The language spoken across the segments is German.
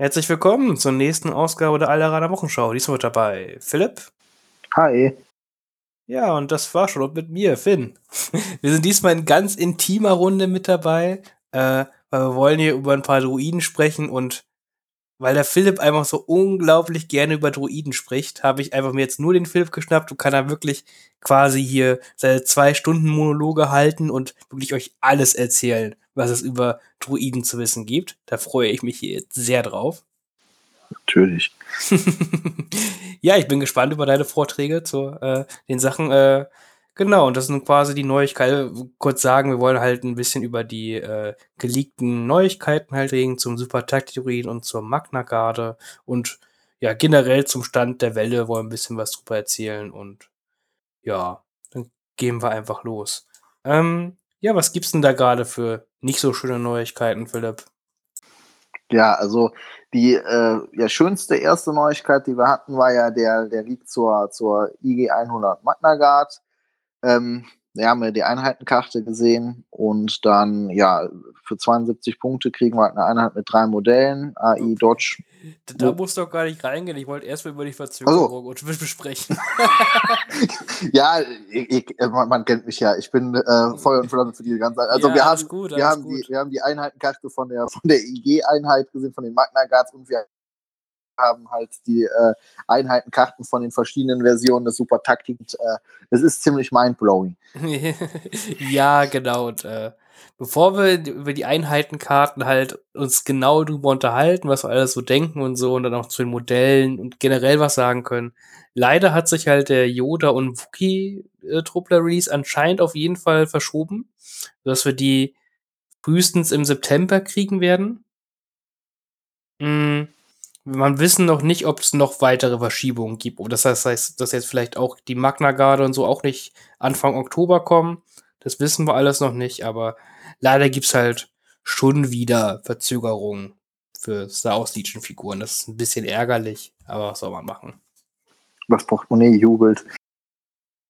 Herzlich willkommen zur nächsten Ausgabe der Alleraner Wochenschau. Diesmal mit dabei Philipp. Hi. Ja, und das war schon mit mir, Finn. Wir sind diesmal in ganz intimer Runde mit dabei, äh, weil wir wollen hier über ein paar Druiden sprechen und weil der Philipp einfach so unglaublich gerne über Druiden spricht, habe ich einfach mir jetzt nur den Philipp geschnappt und kann da wirklich quasi hier seine zwei Stunden Monologe halten und wirklich euch alles erzählen, was es über Druiden zu wissen gibt. Da freue ich mich hier jetzt sehr drauf. Natürlich. ja, ich bin gespannt über deine Vorträge zu äh, den Sachen. Äh, genau, und das sind quasi die Neuigkeiten. Kurz sagen, wir wollen halt ein bisschen über die äh, geleakten Neuigkeiten halt reden zum Super Taktidorin und zur Magna Garde und ja, generell zum Stand der Welle wollen ein bisschen was drüber erzählen und ja, dann gehen wir einfach los. Ähm, ja, was gibt's denn da gerade für nicht so schöne Neuigkeiten, Philipp? Ja, also die äh, ja, schönste erste Neuigkeit, die wir hatten, war ja der, der Leak zur, zur IG 100 Magna Guard. Ähm, wir haben ja die Einheitenkarte gesehen und dann, ja, für 72 Punkte kriegen wir halt eine Einheit mit drei Modellen, AI, Dodge. Da musst du doch gar nicht reingehen. Ich wollte erst mal über die Verzögerung und besprechen. ja, ich, ich, man, man, kennt mich ja. Ich bin äh, Feuer und Flamme für die ganze Zeit. Also ja, wir, haben, gut, wir, haben die, wir haben die Einheitenkarte von der, von der IG-Einheit gesehen, von den Magna Guards und wir haben halt die äh, Einheitenkarten von den verschiedenen Versionen des Super Taktik. Äh, es ist ziemlich mindblowing. ja, genau. Und, äh, bevor wir über die Einheitenkarten halt uns genau drüber unterhalten, was wir alles so denken und so und dann auch zu den Modellen und generell was sagen können, leider hat sich halt der Yoda und Wookie äh, Truppler Release anscheinend auf jeden Fall verschoben, dass wir die frühestens im September kriegen werden. Mm man wissen noch nicht, ob es noch weitere Verschiebungen gibt. Das heißt, dass jetzt vielleicht auch die Magna Garde und so auch nicht Anfang Oktober kommen. Das wissen wir alles noch nicht, aber leider gibt es halt schon wieder Verzögerungen für Star Wars Legion Figuren. Das ist ein bisschen ärgerlich, aber was soll man machen? Das Portemonnaie jubelt.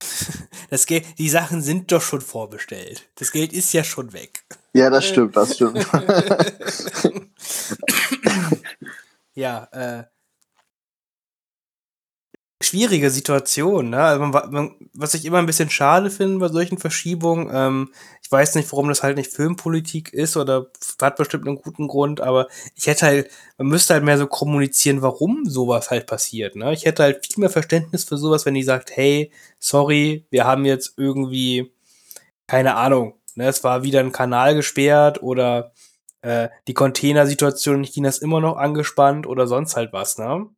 Das Geld, die Sachen sind doch schon vorbestellt. Das Geld ist ja schon weg. Ja, das stimmt, das stimmt. ja, äh, schwierige Situation, ne? Also man, man, was ich immer ein bisschen schade finde bei solchen Verschiebungen, ähm, ich weiß nicht, warum das halt nicht Filmpolitik ist oder hat bestimmt einen guten Grund, aber ich hätte halt, man müsste halt mehr so kommunizieren, warum sowas halt passiert, ne? Ich hätte halt viel mehr Verständnis für sowas, wenn die sagt, hey, sorry, wir haben jetzt irgendwie, keine Ahnung, ne, es war wieder ein Kanal gesperrt oder äh, die Containersituation in China ist immer noch angespannt oder sonst halt was, ne?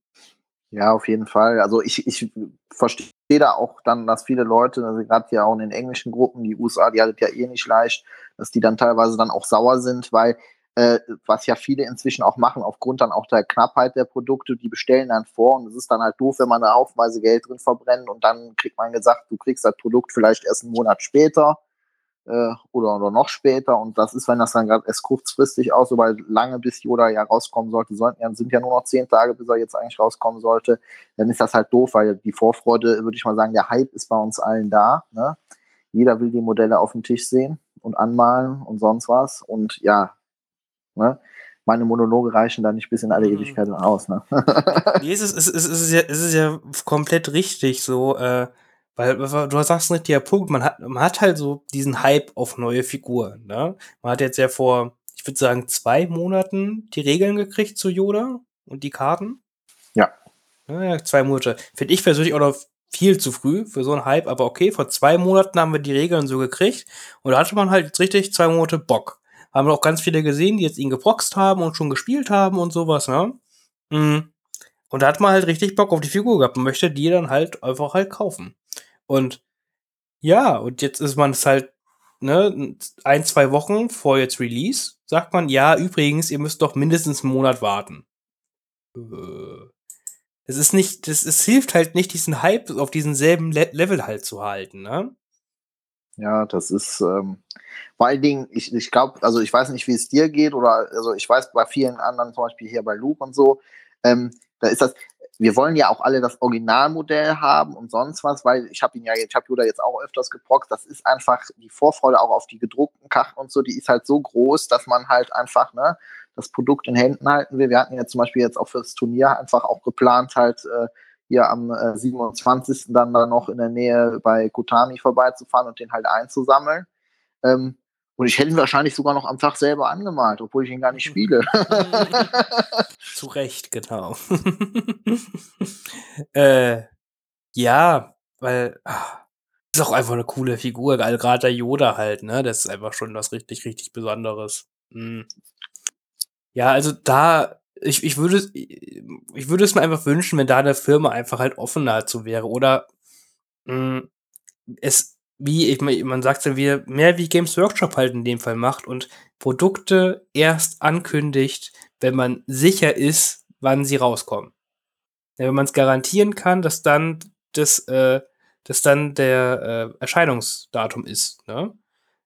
Ja, auf jeden Fall. Also ich, ich verstehe da auch dann, dass viele Leute, also gerade ja auch in den englischen Gruppen, die USA, die hattet ja eh nicht leicht, dass die dann teilweise dann auch sauer sind, weil äh, was ja viele inzwischen auch machen, aufgrund dann auch der Knappheit der Produkte, die bestellen dann vor und es ist dann halt doof, wenn man da haufenweise Geld drin verbrennt und dann kriegt man gesagt, du kriegst das Produkt vielleicht erst einen Monat später äh, oder, oder noch später. Und das ist, wenn das dann gerade erst kurzfristig aus, so weil lange bis Yoda ja rauskommen sollte, sollten sind ja nur noch zehn Tage, bis er jetzt eigentlich rauskommen sollte, dann ist das halt doof, weil die Vorfreude, würde ich mal sagen, der Hype ist bei uns allen da. Ne? Jeder will die Modelle auf dem Tisch sehen und anmalen und sonst was. Und ja, ne? meine Monologe reichen da nicht bis in alle mhm. Ewigkeit aus. Ne? nee, es ist, es, ist, es, ist ja, es ist ja komplett richtig so. Äh, weil du sagst nicht der Punkt, man hat, man hat halt so diesen Hype auf neue Figuren. Ne? Man hat jetzt ja vor, ich würde sagen, zwei Monaten die Regeln gekriegt zu Yoda und die Karten. Ja. Ja, zwei Monate. Finde ich persönlich auch noch viel zu früh für so einen Hype, aber okay, vor zwei Monaten haben wir die Regeln so gekriegt und da hatte man halt jetzt richtig zwei Monate Bock. Haben wir auch ganz viele gesehen, die jetzt ihn geproxt haben und schon gespielt haben und sowas, ne? Mhm. Und da hat man halt richtig Bock auf die Figur gehabt und möchte die dann halt einfach halt kaufen. Und ja, und jetzt ist man es halt, ne, ein, zwei Wochen vor jetzt Release, sagt man, ja, übrigens, ihr müsst doch mindestens einen Monat warten. Es ist nicht, das, es hilft halt nicht, diesen Hype auf diesen selben Le Level halt zu halten, ne? Ja, das ist ähm, vor allen Dingen, ich, ich glaube, also ich weiß nicht, wie es dir geht, oder also ich weiß bei vielen anderen, zum Beispiel hier bei Luke und so, ähm, da ist das, wir wollen ja auch alle das Originalmodell haben und sonst was, weil ich habe ihn ja, ich habe Yoda jetzt auch öfters geproxt. Das ist einfach die Vorfreude auch auf die gedruckten Karten und so, die ist halt so groß, dass man halt einfach ne, das Produkt in Händen halten will. Wir hatten ja zum Beispiel jetzt auch fürs Turnier einfach auch geplant, halt äh, hier am äh, 27. dann da noch in der Nähe bei Kutami vorbeizufahren und den halt einzusammeln. Ähm, und ich hätte ihn wahrscheinlich sogar noch am Tag selber angemalt, obwohl ich ihn gar nicht spiele. Zu Recht, genau. äh, ja, weil ach, ist auch einfach eine coole Figur, gerade der Yoda halt, ne? Das ist einfach schon was richtig, richtig Besonderes. Mhm. Ja, also da, ich, ich würde, ich würde es mir einfach wünschen, wenn da eine Firma einfach halt offener zu wäre oder mh, es wie, ich, man sagt ja wieder, mehr wie Games Workshop halt in dem Fall macht und Produkte erst ankündigt, wenn man sicher ist, wann sie rauskommen. Ja, wenn man es garantieren kann, dass dann das, äh, dass dann der äh, Erscheinungsdatum ist, ne?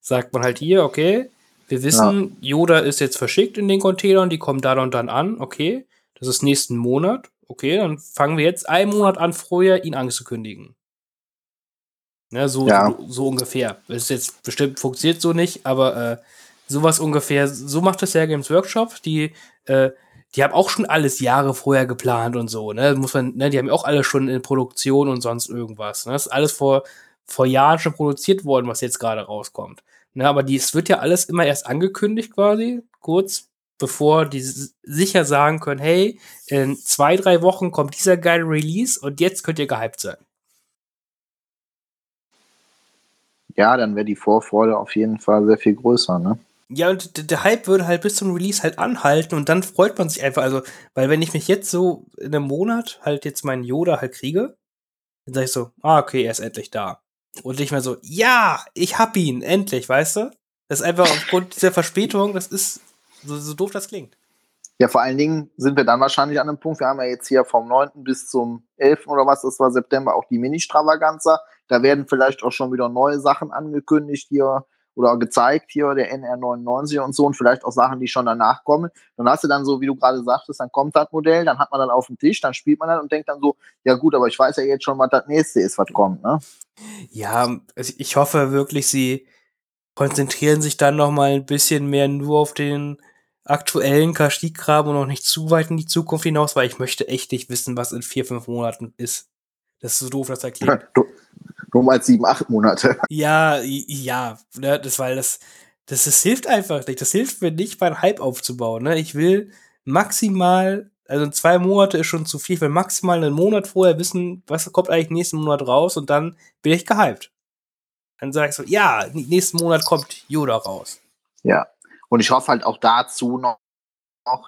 Sagt man halt hier, okay, wir wissen, ja. Yoda ist jetzt verschickt in den Containern, die kommen da und dann an, okay, das ist nächsten Monat, okay, dann fangen wir jetzt einen Monat an, vorher ihn anzukündigen. Ne, so, ja. so, so, ungefähr. Das ist jetzt bestimmt funktioniert so nicht, aber äh, sowas ungefähr, so macht das ja Games Workshop. Die, äh, die haben auch schon alles Jahre vorher geplant und so, ne? Muss man, ne, die haben ja auch alle schon in Produktion und sonst irgendwas. Ne? Das ist alles vor, vor Jahren schon produziert worden, was jetzt gerade rauskommt. Ne, aber die, es wird ja alles immer erst angekündigt, quasi, kurz bevor die sicher sagen können, hey, in zwei, drei Wochen kommt dieser geile Release und jetzt könnt ihr gehypt sein. Ja, dann wäre die Vorfreude auf jeden Fall sehr viel größer, ne? Ja, und der Hype würde halt bis zum Release halt anhalten und dann freut man sich einfach. Also, weil wenn ich mich jetzt so in einem Monat halt jetzt meinen Yoda halt kriege, dann sage ich so, ah, okay, er ist endlich da. Und ich mir so, ja, ich hab ihn, endlich, weißt du? Das ist einfach aufgrund dieser Verspätung, das ist so, so doof das klingt. Ja, vor allen Dingen sind wir dann wahrscheinlich an einem Punkt, wir haben ja jetzt hier vom 9. bis zum 11. oder was, das war September, auch die Mini-Stravaganza. Da werden vielleicht auch schon wieder neue Sachen angekündigt hier oder gezeigt hier, der NR99 und so und vielleicht auch Sachen, die schon danach kommen. Dann hast du dann so, wie du gerade sagtest, dann kommt das Modell, dann hat man dann auf dem Tisch, dann spielt man dann und denkt dann so, ja gut, aber ich weiß ja jetzt schon, was das nächste ist, was kommt, ne? Ja, also ich hoffe wirklich, sie konzentrieren sich dann noch mal ein bisschen mehr nur auf den aktuellen Kastik-Graben und noch nicht zu weit in die Zukunft hinaus, weil ich möchte echt nicht wissen, was in vier, fünf Monaten ist. Das ist so doof, das erklärt. Nur mal sieben, acht Monate. Ja, ja, ne, das, weil das, das, das hilft einfach nicht. Das hilft mir nicht, meinen Hype aufzubauen. Ne? Ich will maximal, also zwei Monate ist schon zu viel, ich will maximal einen Monat vorher wissen, was kommt eigentlich nächsten Monat raus und dann bin ich gehypt. Dann sage ich so, ja, nächsten Monat kommt Yoda raus. Ja, und ich hoffe halt auch dazu noch,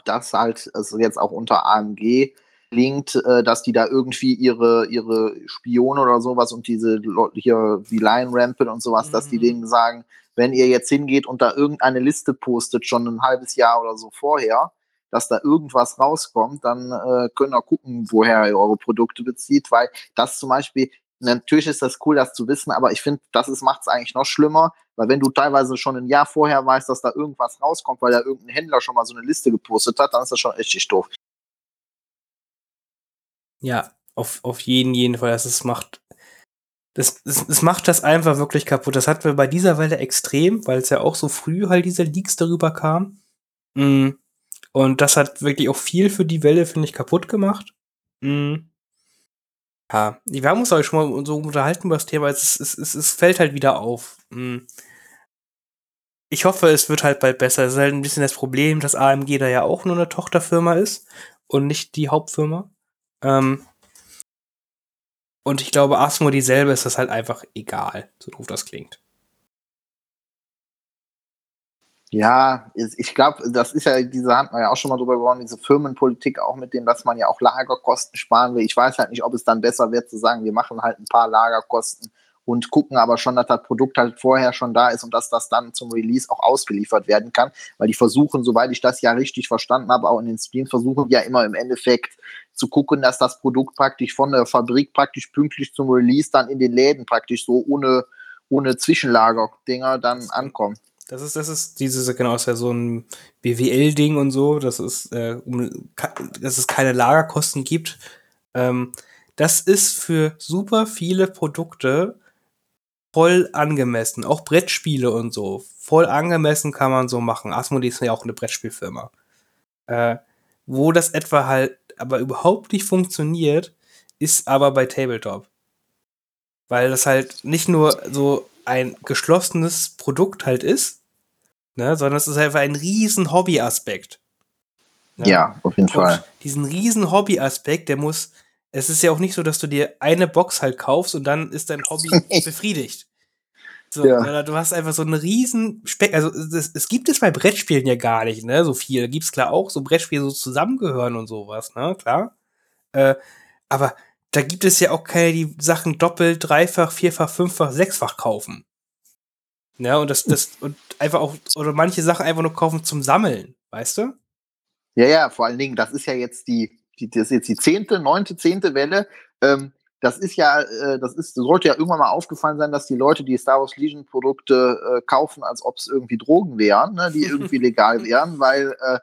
dass halt, also jetzt auch unter AMG linkt, äh, dass die da irgendwie ihre, ihre Spione oder sowas und diese hier wie Lion Rampant und sowas, mhm. dass die mhm. denen sagen, wenn ihr jetzt hingeht und da irgendeine Liste postet, schon ein halbes Jahr oder so vorher, dass da irgendwas rauskommt, dann äh, könnt ihr gucken, woher ihr eure Produkte bezieht, weil das zum Beispiel, natürlich ist das cool, das zu wissen, aber ich finde, das macht es eigentlich noch schlimmer, weil wenn du teilweise schon ein Jahr vorher weißt, dass da irgendwas rauskommt, weil da irgendein Händler schon mal so eine Liste gepostet hat, dann ist das schon richtig doof. Ja, auf, auf jeden, jeden Fall. Das macht, das, das, das macht das einfach wirklich kaputt. Das hatten wir bei dieser Welle extrem, weil es ja auch so früh halt diese Leaks darüber kam. Mm. Und das hat wirklich auch viel für die Welle, finde ich, kaputt gemacht. Mm. Ja, wir haben uns auch schon mal so unterhalten über das Thema. Es, es, es, es fällt halt wieder auf. Mm. Ich hoffe, es wird halt bald besser. Es ist halt ein bisschen das Problem, dass AMG da ja auch nur eine Tochterfirma ist und nicht die Hauptfirma. Ähm, und ich glaube, Asmodee selber ist das halt einfach egal, so doof das klingt. Ja, ich glaube, das ist ja, diese haben wir ja auch schon mal drüber geworden, diese Firmenpolitik auch mit dem, dass man ja auch Lagerkosten sparen will. Ich weiß halt nicht, ob es dann besser wird zu sagen, wir machen halt ein paar Lagerkosten und gucken aber schon, dass das Produkt halt vorher schon da ist und dass das dann zum Release auch ausgeliefert werden kann, weil die versuchen, soweit ich das ja richtig verstanden habe, auch in den Streams versuchen ja immer im Endeffekt zu gucken, dass das Produkt praktisch von der Fabrik praktisch pünktlich zum Release dann in den Läden praktisch so ohne, ohne Zwischenlager-Dinger dann ankommt. Das ist, das ist dieses, genau, ist ja so ein BWL-Ding und so, das ist, äh, um, dass es keine Lagerkosten gibt, Ähm, das ist für super viele Produkte voll angemessen. Auch Brettspiele und so. Voll angemessen kann man so machen. Asmodee ist ja auch eine Brettspielfirma. Äh, wo das etwa halt aber überhaupt nicht funktioniert, ist aber bei Tabletop. Weil das halt nicht nur so ein geschlossenes Produkt halt ist, ne, sondern es ist einfach ein riesen Hobbyaspekt. Ne? Ja, auf jeden Und Fall. Diesen riesen Hobbyaspekt, der muss, es ist ja auch nicht so, dass du dir eine Box halt kaufst und dann ist dein Hobby befriedigt. So, ja. du hast einfach so einen riesen Speck, also es, gibt es bei Brettspielen ja gar nicht, ne, so viel. Da gibt es klar auch so Brettspiele so zusammengehören und sowas, ne, klar. Äh, aber da gibt es ja auch keine, die Sachen doppelt, dreifach, vierfach, fünffach, sechsfach kaufen. Ja, und das, das, und einfach auch, oder manche Sachen einfach nur kaufen zum Sammeln, weißt du? Ja, ja, vor allen Dingen, das ist ja jetzt die, die das ist jetzt die zehnte, neunte, zehnte Welle. Ähm, das ist ja, äh, das ist, sollte ja irgendwann mal aufgefallen sein, dass die Leute die Star Wars Legion Produkte äh, kaufen, als ob es irgendwie Drogen wären, ne, die irgendwie legal wären, weil äh,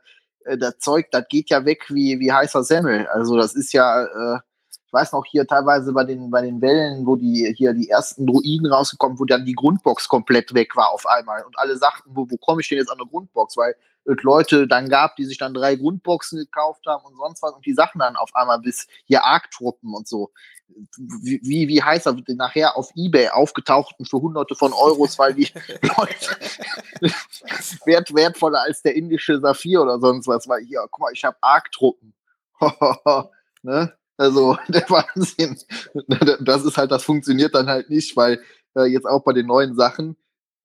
äh, das Zeug, das geht ja weg wie, wie heißer Semmel. Also das ist ja, äh, ich weiß noch hier teilweise bei den, bei den Wellen, wo die hier die ersten Druiden rausgekommen, wo dann die Grundbox komplett weg war auf einmal und alle sagten, wo, wo komme ich denn jetzt an eine Grundbox? Weil Leute dann gab, die sich dann drei Grundboxen gekauft haben und sonst was und die Sachen dann auf einmal bis hier Arc-Truppen und so wie, wie, wie heißt er, nachher auf Ebay aufgetauchten für hunderte von Euros, weil die Leute wert, wertvoller als der indische Saphir oder sonst was, weil hier, guck mal, ich habe Arc-Truppen. ne? Also, der Wahnsinn. Das ist halt, das funktioniert dann halt nicht, weil äh, jetzt auch bei den neuen Sachen,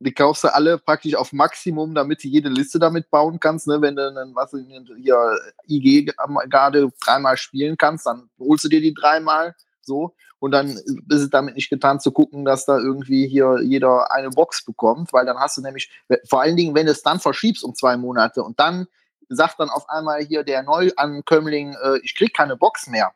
die kaufst du alle praktisch auf Maximum, damit du jede Liste damit bauen kannst. Ne? Wenn du dann, was hier IG gerade dreimal spielen kannst, dann holst du dir die dreimal so. Und dann ist es damit nicht getan zu gucken, dass da irgendwie hier jeder eine Box bekommt, weil dann hast du nämlich, vor allen Dingen, wenn du es dann verschiebst um zwei Monate und dann sagt dann auf einmal hier der Neuankömmling, äh, ich krieg keine Box mehr,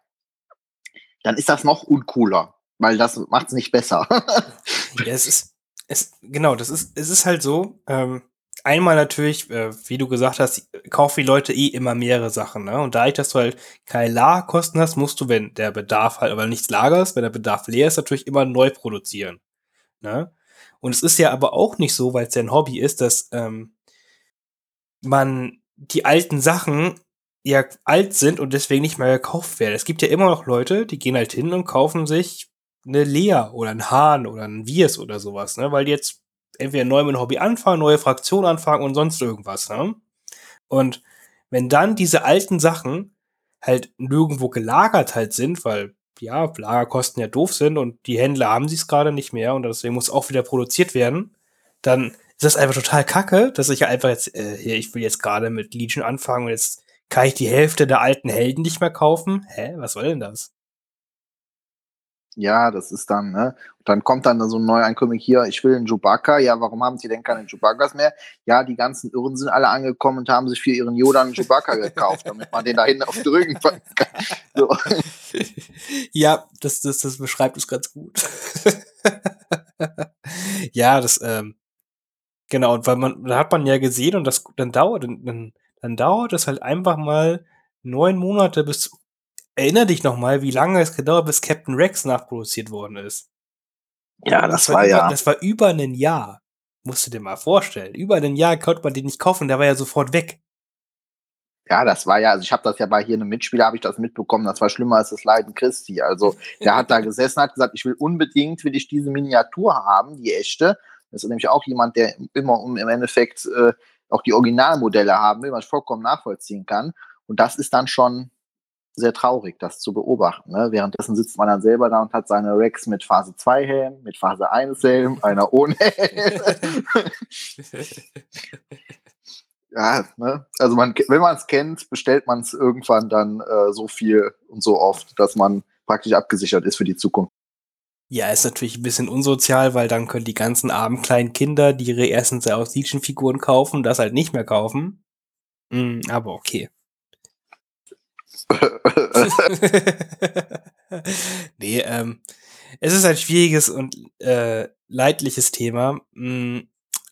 dann ist das noch uncooler, weil das macht es nicht besser. ja, es ist, es, genau, das ist, es ist halt so, ähm, einmal natürlich, äh, wie du gesagt hast, kaufen die Leute eh immer mehrere Sachen, ne? Und da ich, dass du halt keine Lagerkosten hast, musst du, wenn der Bedarf halt, aber nichts lagerst, wenn der Bedarf leer ist, natürlich immer neu produzieren. Ne? Und es ist ja aber auch nicht so, weil es ja ein Hobby ist, dass ähm, man die alten Sachen ja alt sind und deswegen nicht mehr gekauft werden. Es gibt ja immer noch Leute, die gehen halt hin und kaufen sich eine Lea oder ein Hahn oder ein Wirs oder sowas, ne? Weil die jetzt entweder neu mit einem Hobby anfangen, neue Fraktion anfangen und sonst irgendwas. Ne? Und wenn dann diese alten Sachen halt nirgendwo gelagert halt sind, weil ja, Lagerkosten ja doof sind und die Händler haben sie es gerade nicht mehr und deswegen muss auch wieder produziert werden, dann ist das einfach total kacke, dass ich einfach jetzt, äh, hier, ich will jetzt gerade mit Legion anfangen und jetzt kann ich die Hälfte der alten Helden nicht mehr kaufen. Hä, was soll denn das? Ja, das ist dann, ne? Und dann kommt dann so ein Neueinkommen hier, ich will einen Chewbacca. Ja, warum haben sie denn keine Chewbaccas mehr? Ja, die ganzen Irren sind alle angekommen und haben sich für ihren Yoda einen Chewbacca gekauft, damit man den da hinten auf drücken kann. So. Ja, das, das, das beschreibt es ganz gut. ja, das, ähm, genau, und weil man, da hat man ja gesehen und das dann dauert, dann, dann dauert es halt einfach mal neun Monate bis Erinner dich noch mal, wie lange es gedauert, bis Captain Rex nachproduziert worden ist. Ja, das, das war, war ja. das war über ein Jahr. Musst du dir mal vorstellen. Über ein Jahr konnte man den nicht kaufen, der war ja sofort weg. Ja, das war ja, also ich habe das ja bei hier einem Mitspieler, habe ich das mitbekommen, das war schlimmer als das Leiden Christi. Also der hat da gesessen, hat gesagt, ich will unbedingt, will ich diese Miniatur haben, die echte. Das ist nämlich auch jemand, der immer im Endeffekt äh, auch die Originalmodelle haben will, was ich vollkommen nachvollziehen kann. Und das ist dann schon, sehr traurig, das zu beobachten. Ne? Währenddessen sitzt man dann selber da und hat seine Rex mit Phase 2 Helm, mit Phase 1 Helm, einer ohne Helm. ja, ne? Also man, wenn man es kennt, bestellt man es irgendwann dann äh, so viel und so oft, dass man praktisch abgesichert ist für die Zukunft. Ja, ist natürlich ein bisschen unsozial, weil dann können die ganzen armen kleinen Kinder, die ihre ersten aus Legion-Figuren kaufen, das halt nicht mehr kaufen. Mm, aber okay. nee, ähm, es ist ein schwieriges und äh, leidliches Thema. Mm,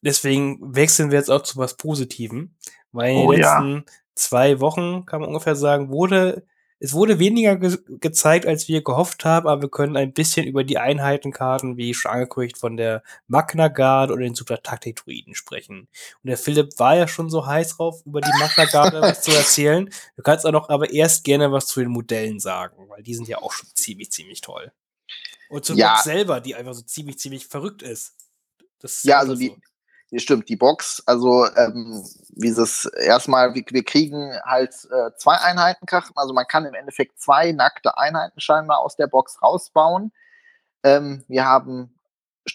deswegen wechseln wir jetzt auch zu was Positivem. Weil in oh, den letzten ja. zwei Wochen, kann man ungefähr sagen, wurde es wurde weniger ge gezeigt, als wir gehofft haben, aber wir können ein bisschen über die Einheitenkarten, wie schon angekündigt, von der Magna Guard oder den Super Taktik Druiden sprechen. Und der Philipp war ja schon so heiß drauf, über die Magna Guard was zu erzählen. Du kannst auch noch aber erst gerne was zu den Modellen sagen, weil die sind ja auch schon ziemlich, ziemlich toll. Und zur Ja. Box selber, die einfach so ziemlich, ziemlich verrückt ist. Das ist Ja, also so. die stimmt, die Box, also ähm, dieses erstmal, wir, wir kriegen halt äh, zwei Einheitenkarten, also man kann im Endeffekt zwei nackte Einheiten scheinbar aus der Box rausbauen. Ähm, wir haben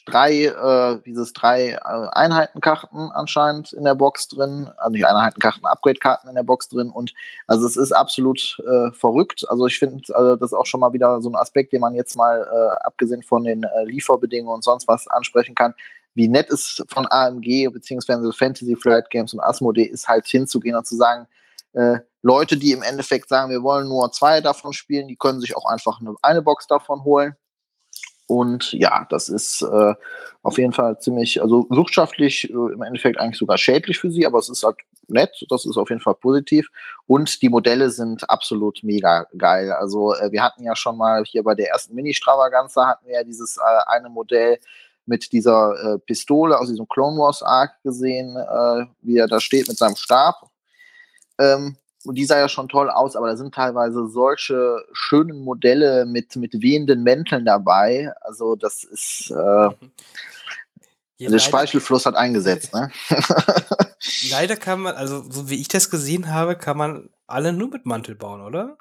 drei, äh, dieses drei äh, Einheitenkarten anscheinend in der Box drin, also nicht Einheitenkarten, Upgrade-Karten in der Box drin und also es ist absolut äh, verrückt. Also ich finde, also das auch schon mal wieder so ein Aspekt, den man jetzt mal äh, abgesehen von den äh, Lieferbedingungen und sonst was ansprechen kann. Wie nett es von AMG beziehungsweise Fantasy Flight Games und Asmodee ist halt hinzugehen und zu sagen, äh, Leute, die im Endeffekt sagen, wir wollen nur zwei davon spielen, die können sich auch einfach eine, eine Box davon holen. Und ja, das ist äh, auf jeden Fall ziemlich, also wirtschaftlich äh, im Endeffekt eigentlich sogar schädlich für sie, aber es ist halt nett, das ist auf jeden Fall positiv. Und die Modelle sind absolut mega geil. Also äh, wir hatten ja schon mal hier bei der ersten Mini-Stravaganza hatten wir ja dieses äh, eine Modell mit dieser äh, Pistole aus diesem Clone Wars Arc gesehen, äh, wie er da steht mit seinem Stab. Ähm, und die sah ja schon toll aus, aber da sind teilweise solche schönen Modelle mit, mit wehenden Mänteln dabei. Also das ist, äh, Ja, der leider, Speichelfluss hat eingesetzt, ne? leider kann man, also so wie ich das gesehen habe, kann man alle nur mit Mantel bauen, oder?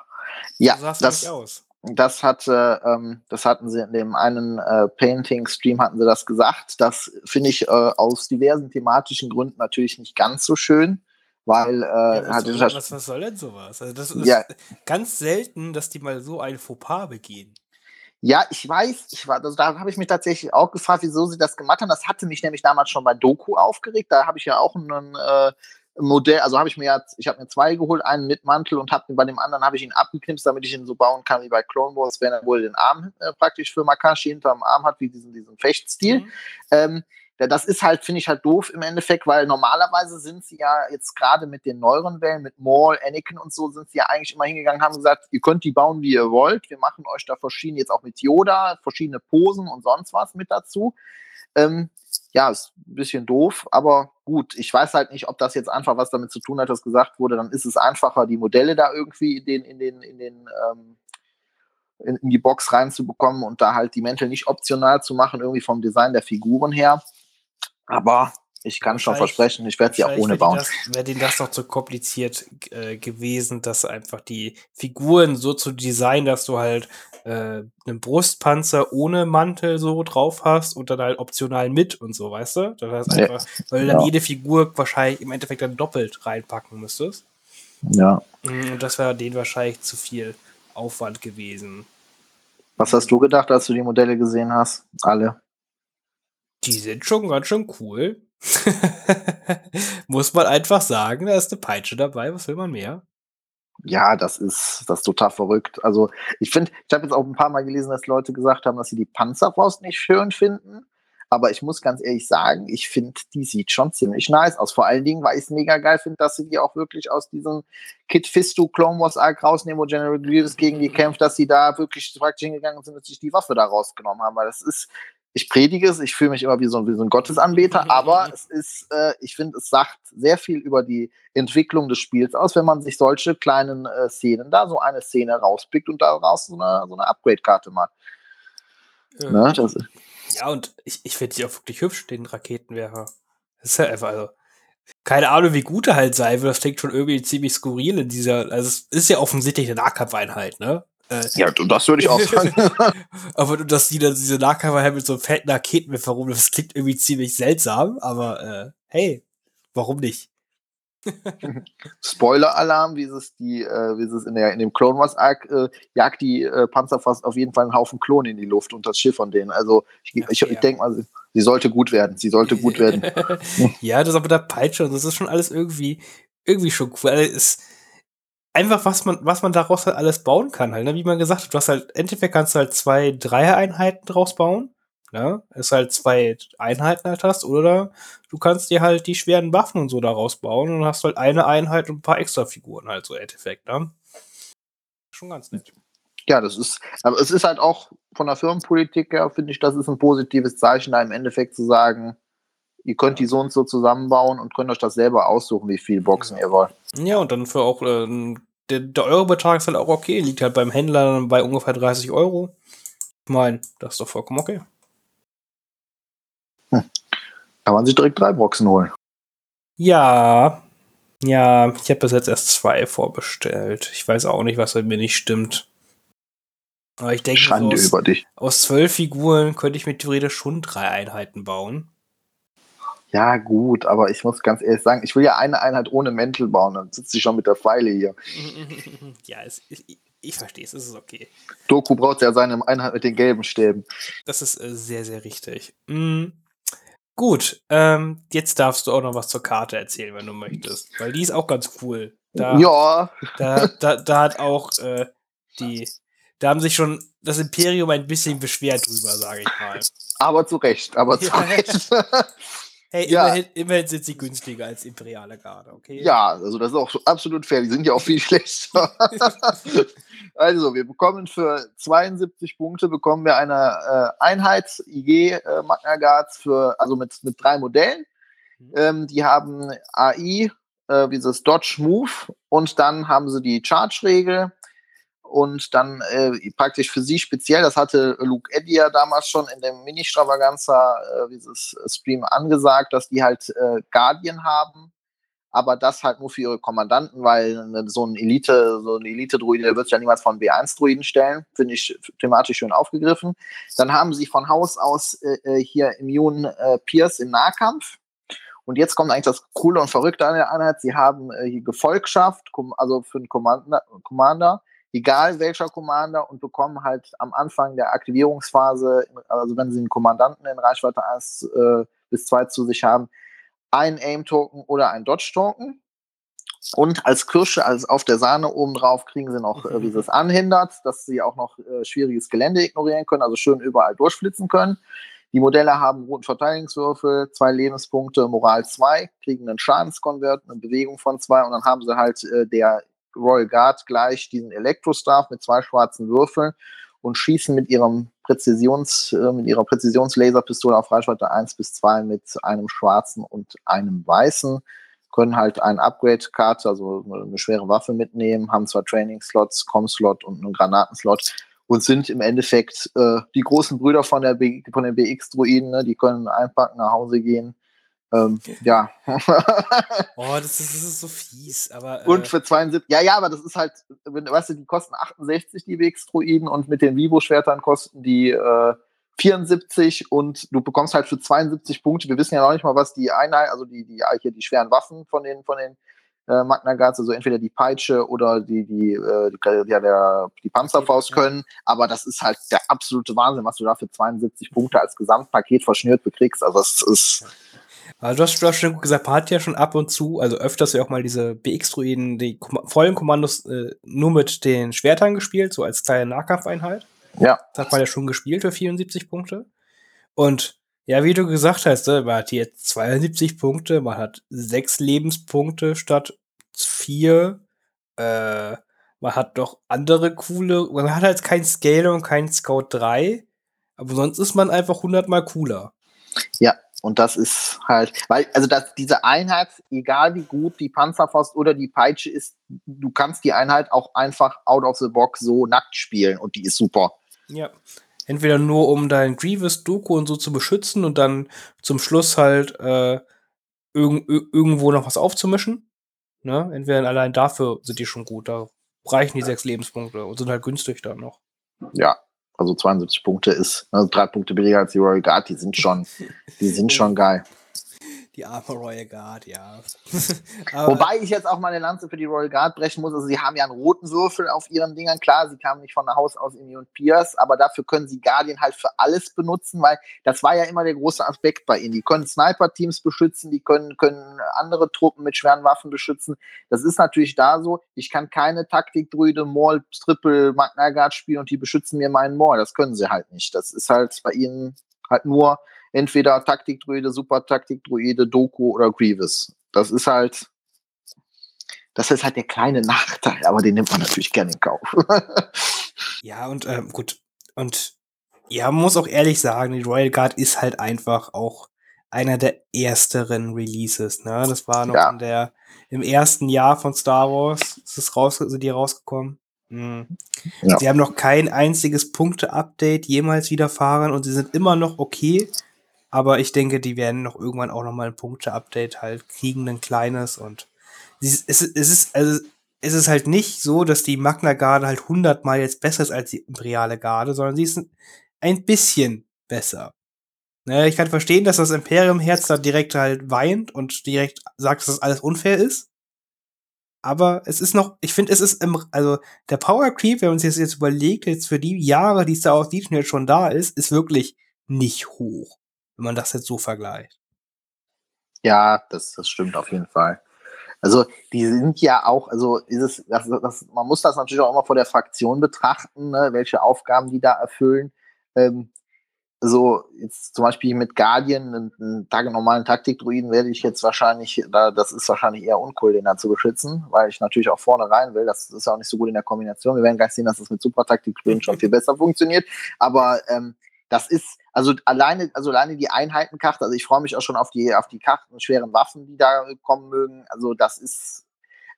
ja, so sah es das, nämlich aus. Das hatte, ähm, das hatten sie in dem einen äh, Painting-Stream hatten sie das gesagt. Das finde ich äh, aus diversen thematischen Gründen natürlich nicht ganz so schön, weil äh, Ja, was, soll, was, was soll denn sowas? Also das ist Ja. ganz selten, dass die mal so ein Fauxpas begehen. Ja, ich weiß, ich war, also da habe ich mich tatsächlich auch gefragt, wieso sie das gemacht haben. Das hatte mich nämlich damals schon bei Doku aufgeregt. Da habe ich ja auch ein äh, Modell, also habe ich mir jetzt, ich habe mir zwei geholt, einen mit Mantel und habe bei dem anderen habe ich ihn abgeknipst, damit ich ihn so bauen kann wie bei Clone Wars, wenn er wohl den Arm äh, praktisch für Makashi hinterm Arm hat, wie diesen, diesen Fechtstil. Mhm. Ähm, das ist halt, finde ich halt doof im Endeffekt, weil normalerweise sind sie ja jetzt gerade mit den neueren Wellen, mit Maul, Anakin und so, sind sie ja eigentlich immer hingegangen, haben gesagt, ihr könnt die bauen, wie ihr wollt. Wir machen euch da verschiedene, jetzt auch mit Yoda, verschiedene Posen und sonst was mit dazu. Ähm, ja, ist ein bisschen doof, aber gut. Ich weiß halt nicht, ob das jetzt einfach was damit zu tun hat, dass gesagt wurde, dann ist es einfacher, die Modelle da irgendwie in den, in den, in den, ähm, in, in die Box reinzubekommen und da halt die Mäntel nicht optional zu machen, irgendwie vom Design der Figuren her. Aber ich kann schon versprechen, ich werde sie auch ohne bauen. Wäre denen das noch zu kompliziert äh, gewesen, dass einfach die Figuren so zu designen, dass du halt äh, einen Brustpanzer ohne Mantel so drauf hast und dann halt optional mit und so, weißt du? Das heißt Ja. einfach, weil du dann Ja. jede Figur wahrscheinlich im Endeffekt dann doppelt reinpacken müsstest. Ja. Mm, Und das wäre denen wahrscheinlich zu viel Aufwand gewesen. Was hast du gedacht, als du die Modelle gesehen hast? Alle. Die sind schon ganz schön cool. Muss man einfach sagen, da ist eine Peitsche dabei, was will man mehr? Ja, das ist, das ist total verrückt. Also ich finde, ich habe jetzt auch ein paar Mal gelesen, dass Leute gesagt haben, dass sie die Panzerfaust nicht schön finden. Aber ich muss ganz ehrlich sagen, ich finde, die sieht schon ziemlich nice aus. Vor allen Dingen, weil ich es mega geil finde, dass sie die auch wirklich aus diesem Kit Fisto Clone Wars Arc rausnehmen, wo General Grievous gegen die kämpft, dass sie da wirklich praktisch hingegangen sind und sich die Waffe da rausgenommen haben. Weil das ist, ich predige es, ich fühle mich immer wie so, wie so ein Gottesanbeter, aber es ist, äh, ich finde, es sagt sehr viel über die Entwicklung des Spiels aus, wenn man sich solche kleinen äh, Szenen da, so eine Szene rauspickt und daraus so eine, so eine Upgrade-Karte macht. Äh, Ne? Das, Ja, und ich, ich finde die auch wirklich hübsch, den Raketenwerfer. Das ist ja einfach, also, keine Ahnung, wie gut er halt sein wird. Das klingt schon irgendwie ziemlich skurril in dieser, also es ist ja offensichtlich eine Nahkampfeinheit, ne? Äh, ja, das würde ich auch sagen. aber dass die dann diese Nahkampfeinheit mit so einem fetten Raketenwerfer rum, das klingt irgendwie ziemlich seltsam, aber äh, hey, warum nicht? Spoiler-Alarm, wie es die, äh, wie es in, der, in dem Clone Wars Arc äh, jagt die äh, Panzerfaust auf jeden Fall einen Haufen Klone in die Luft und das Schiff von denen. Also ich, Ja, ich, ich denke mal, sie, sie sollte gut werden. Sie sollte gut werden. ja, das aber der Peitsche und das ist schon alles irgendwie, irgendwie schon cool. Also es, einfach, was man, was man daraus halt alles bauen kann, halt, ne? Wie man gesagt hat, du hast halt, im Endeffekt kannst du halt zwei Dreier-Einheiten draus bauen. Ne? Es halt zwei Einheiten halt hast, oder du kannst dir halt die schweren Waffen und so daraus bauen und hast halt eine Einheit und ein paar extra Figuren halt so im Endeffekt, ne? Schon ganz nett. Ja, das ist, aber es ist halt auch von der Firmenpolitik her, finde ich, das ist ein positives Zeichen, da im Endeffekt zu sagen, ihr könnt die so und so zusammenbauen und könnt euch das selber aussuchen, wie viel Boxen ihr wollt. Ja, und dann für auch, äh, der, der Eurobetrag ist halt auch okay, liegt halt beim Händler bei ungefähr 30 Euro. Ich meine, das ist doch vollkommen okay. Hm. Kann man sich direkt drei Boxen holen. Ja, ja, ich habe bis jetzt erst zwei vorbestellt. Ich weiß auch nicht, was mit mir nicht stimmt. Aber ich denke, Schande aus, über dich. aus zwölf Figuren könnte ich mir theoretisch schon drei Einheiten bauen. Ja, gut, aber ich muss ganz ehrlich sagen, ich will ja eine Einheit ohne Mäntel bauen, dann sitzt sie schon mit der Pfeile hier. ja, es, ich, ich verstehe es, es ist okay. Doku braucht ja seine Einheit mit den gelben Stäben. Das ist äh, sehr, sehr richtig. Mhm. Gut, ähm, jetzt darfst du auch noch was zur Karte erzählen, wenn du möchtest. Weil die ist auch ganz cool. Da, ja. Da, da, da hat auch äh, die, da haben sich schon das Imperium ein bisschen beschwert drüber, sage ich mal. Aber zu Recht, aber zu. Recht. Hey, Ja. immerhin, immerhin sind sie günstiger als imperiale Garde, okay? ja, also das ist auch absolut fair. Die sind ja auch viel schlechter. also, wir bekommen für 72 Punkte bekommen wir eine äh, Einheit IG äh, Magna Guards für, also mit, mit drei Modellen. Mhm. Ähm, die haben AI, äh, dieses Dodge Move und dann haben sie die Charge-Regel und dann äh, praktisch für sie speziell, das hatte Luke Eddy ja damals schon in dem Mini-Stravaganza äh, dieses Stream angesagt, dass die halt äh, Guardian haben, aber das halt nur für ihre Kommandanten, weil ne, so ein Elite, so ein Elite-Druide, der wird sich ja niemals von B1-Druiden stellen, finde ich thematisch schön aufgegriffen. Dann haben sie von Haus aus äh, äh, hier Immune äh, Pierce im Nahkampf. Und jetzt kommt eigentlich das Coole und Verrückte an der Einheit. Sie haben hier Gefolgschaft, also für einen Commander, Commander, egal welcher Commander, und bekommen halt am Anfang der Aktivierungsphase, also wenn sie einen Kommandanten in Reichweite 1 äh, bis 2 zu sich haben, einen Aim-Token oder einen Dodge-Token. Und als Kirsche, als auf der Sahne oben drauf, kriegen sie noch, äh, wie sie es anhindert, dass sie auch noch äh, schwieriges Gelände ignorieren können, also schön überall durchflitzen können. Die Modelle haben roten Verteidigungswürfel, zwei Lebenspunkte, Moral 2, kriegen einen Schadenskonvert, eine Bewegung von zwei und dann haben sie halt äh, der Royal Guard gleich diesen Elektrostaff mit zwei schwarzen Würfeln und schießen mit ihrem Präzisions, äh, mit ihrer Präzisionslaserpistole auf Reichweite 1 bis 2 mit einem schwarzen und einem weißen, können halt eine Upgrade-Karte, also eine schwere Waffe mitnehmen, haben zwar Training-Slots, Com-Slot und einen Granatenslot und sind im Endeffekt äh, die großen Brüder von, der B von den BX-Druiden, ne? die können einpacken, nach Hause gehen. Ähm, ja. Oh, das ist, das ist so fies, aber. Äh, Und für 72, ja, ja, aber das ist halt, weißt du, die kosten 68, die BX-Druiden, und mit den Vivo-Schwertern kosten die äh, 74 und du bekommst halt für 72 Punkte, wir wissen ja noch nicht mal, was die Einheit, also die, die, hier die schweren Waffen von den, von den äh, Magna Guards, also entweder die Peitsche oder die, die, äh, die, ja, der, die Panzerfaust können, aber das ist halt der absolute Wahnsinn, was du da für 72 Punkte als Gesamtpaket verschnürt bekriegst, also das ist, Also du hast, du hast schon gut gesagt, man hat ja schon ab und zu, also öfters ja auch mal diese BX-Druiden, die Kom vollen Kommandos äh, nur mit den Schwertern gespielt, so als kleine Nahkampfeinheit. ja, Das hat man ja schon gespielt für 74 Punkte. Und ja, wie du gesagt hast, ne, man hat hier 72 Punkte, man hat sechs Lebenspunkte statt vier. Äh, man hat doch andere coole, man hat halt kein Scale und kein Scout 3, aber sonst ist man einfach 100 mal cooler. Ja, und das ist halt, weil, also dass diese Einheit, egal wie gut die Panzerfaust oder die Peitsche ist, du kannst die Einheit auch einfach out of the box so nackt spielen und die ist super. Ja. Entweder nur um dein Grievous Doku und so zu beschützen und dann zum Schluss halt äh, irg ir- irgendwo noch was aufzumischen. Ne? Entweder allein dafür sind die schon gut. Da reichen die sechs Lebenspunkte und sind halt günstig dann noch. Ja, also 72 Punkte ist, also drei Punkte billiger als die Royal Guard, die sind schon, die sind schon geil. Die arme Royal Guard, ja. Wobei ich jetzt auch mal eine Lanze für die Royal Guard brechen muss. Also sie haben ja einen roten Würfel auf ihren Dingern. Klar, sie kamen nicht von der Haus aus Immune Pierce, aber dafür können sie Guardian halt für alles benutzen, weil das war ja immer der große Aspekt bei ihnen. Die können Sniper-Teams beschützen, die können, können andere Truppen mit schweren Waffen beschützen. Das ist natürlich da so. Ich kann keine Taktik-Druide, Maul, Triple, Magna Guard spielen und die beschützen mir meinen Maul. Das können sie halt nicht. Das ist halt bei ihnen halt nur entweder Taktikdruide, Super Taktikdruide, Doku oder Grievous. Das ist halt, Das ist halt der kleine Nachteil, aber den nimmt man natürlich gerne in Kauf. ja, und ähm, gut. Und ja, man muss auch ehrlich sagen, die Royal Guard ist halt einfach auch einer der ersteren Releases. Ne? Das war noch ja. in der, im ersten Jahr von Star Wars. Ist es raus, sind die rausgekommen? Mhm. Ja. Sie haben noch kein einziges Punkte-Update jemals widerfahren und sie sind immer noch okay. Aber ich denke, die werden noch irgendwann auch noch mal ein Punkte-Update halt kriegen, ein kleines und es, es, ist, also, es ist halt nicht so, dass die Magna Garde halt hundertmal jetzt besser ist als die Imperiale Garde, sondern sie ist ein bisschen besser. Ne, ich kann verstehen, dass das Imperium-Herz da direkt halt weint und direkt sagt, dass das alles unfair ist. Aber es ist noch, ich finde, es ist im, also der Power Creep, wenn man sich das jetzt überlegt, jetzt für die Jahre, die es da aus Legion jetzt schon da ist, ist wirklich nicht hoch, wenn man das jetzt so vergleicht. Ja, das, das stimmt auf jeden Fall. Also die sind ja auch, also ist es, das, das, man muss das natürlich auch immer vor der Fraktion betrachten, ne, welche Aufgaben die da erfüllen. Ähm, so jetzt zum Beispiel mit Guardian, einen, einen Tag, normalen Taktikdruiden werde ich jetzt wahrscheinlich, da, das ist wahrscheinlich eher uncool, den da zu beschützen, weil ich natürlich auch vorne rein will. Das ist ja auch nicht so gut in der Kombination. Wir werden gleich sehen, dass das mit Super Taktikdruiden schon viel besser funktioniert. Aber ähm, das ist, also alleine, also alleine die Einheitenkarte, also ich freue mich auch schon auf die, auf die Karten, schweren Waffen, die da kommen mögen. Also das ist,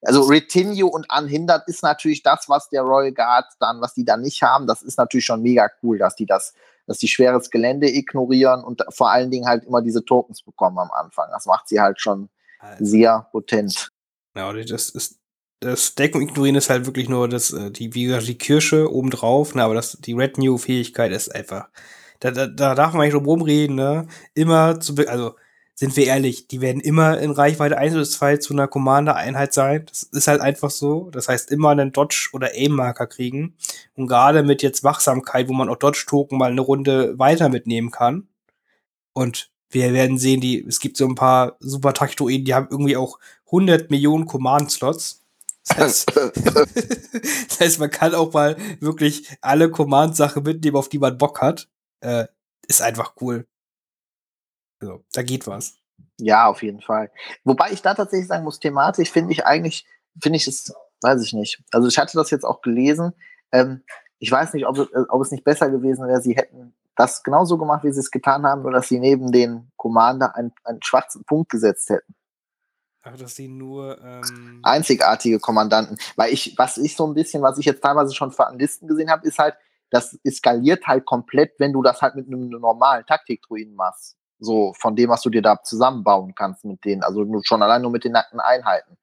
also Retinue und Unhindert ist natürlich das, was der Royal Guard dann, was die dann nicht haben. Das ist natürlich schon mega cool, dass die das dass die schweres Gelände ignorieren und vor allen Dingen halt immer diese Tokens bekommen am Anfang. Das macht sie halt schon also. sehr potent. Ja, das ist das Deckung ignorieren ist halt wirklich nur das, äh, die, wie gesagt, die Kirsche obendrauf, ne, aber das, die Red New Fähigkeit ist einfach, da, da, da darf man nicht drum rumreden, ne, immer zu, also, sind wir ehrlich, die werden immer in Reichweite 1 oder 2 zu einer Commander-Einheit sein. Das ist halt einfach so. Das heißt, immer einen Dodge- oder Aim-Marker kriegen. Und gerade mit jetzt Wachsamkeit, wo man auch Dodge-Token mal eine Runde weiter mitnehmen kann. Und wir werden sehen, die, es gibt so ein paar super Taktoiden, die haben irgendwie auch 100 Millionen Command-Slots. Das heißt, das heißt, man kann auch mal wirklich alle Command-Sachen mitnehmen, auf die man Bock hat. Äh, ist einfach cool. Also, da geht was. Ja, auf jeden Fall. Wobei ich da tatsächlich sagen muss, thematisch finde ich eigentlich, finde ich es, weiß ich nicht. Also ich hatte das jetzt auch gelesen. Ähm, ich weiß nicht, ob, äh, ob es nicht besser gewesen wäre, sie hätten das genauso gemacht, wie sie es getan haben, nur dass sie neben den Commander einen, einen schwarzen Punkt gesetzt hätten. Ach, dass sie nur ähm einzigartige Kommandanten. Weil ich, was ich so ein bisschen, was ich jetzt teilweise schon an Listen gesehen habe, ist halt, das eskaliert halt komplett, wenn du das halt mit einem normalen Taktikdruiden machst. So von dem, was du dir da zusammenbauen kannst mit denen, also schon allein nur mit den nackten Einheiten.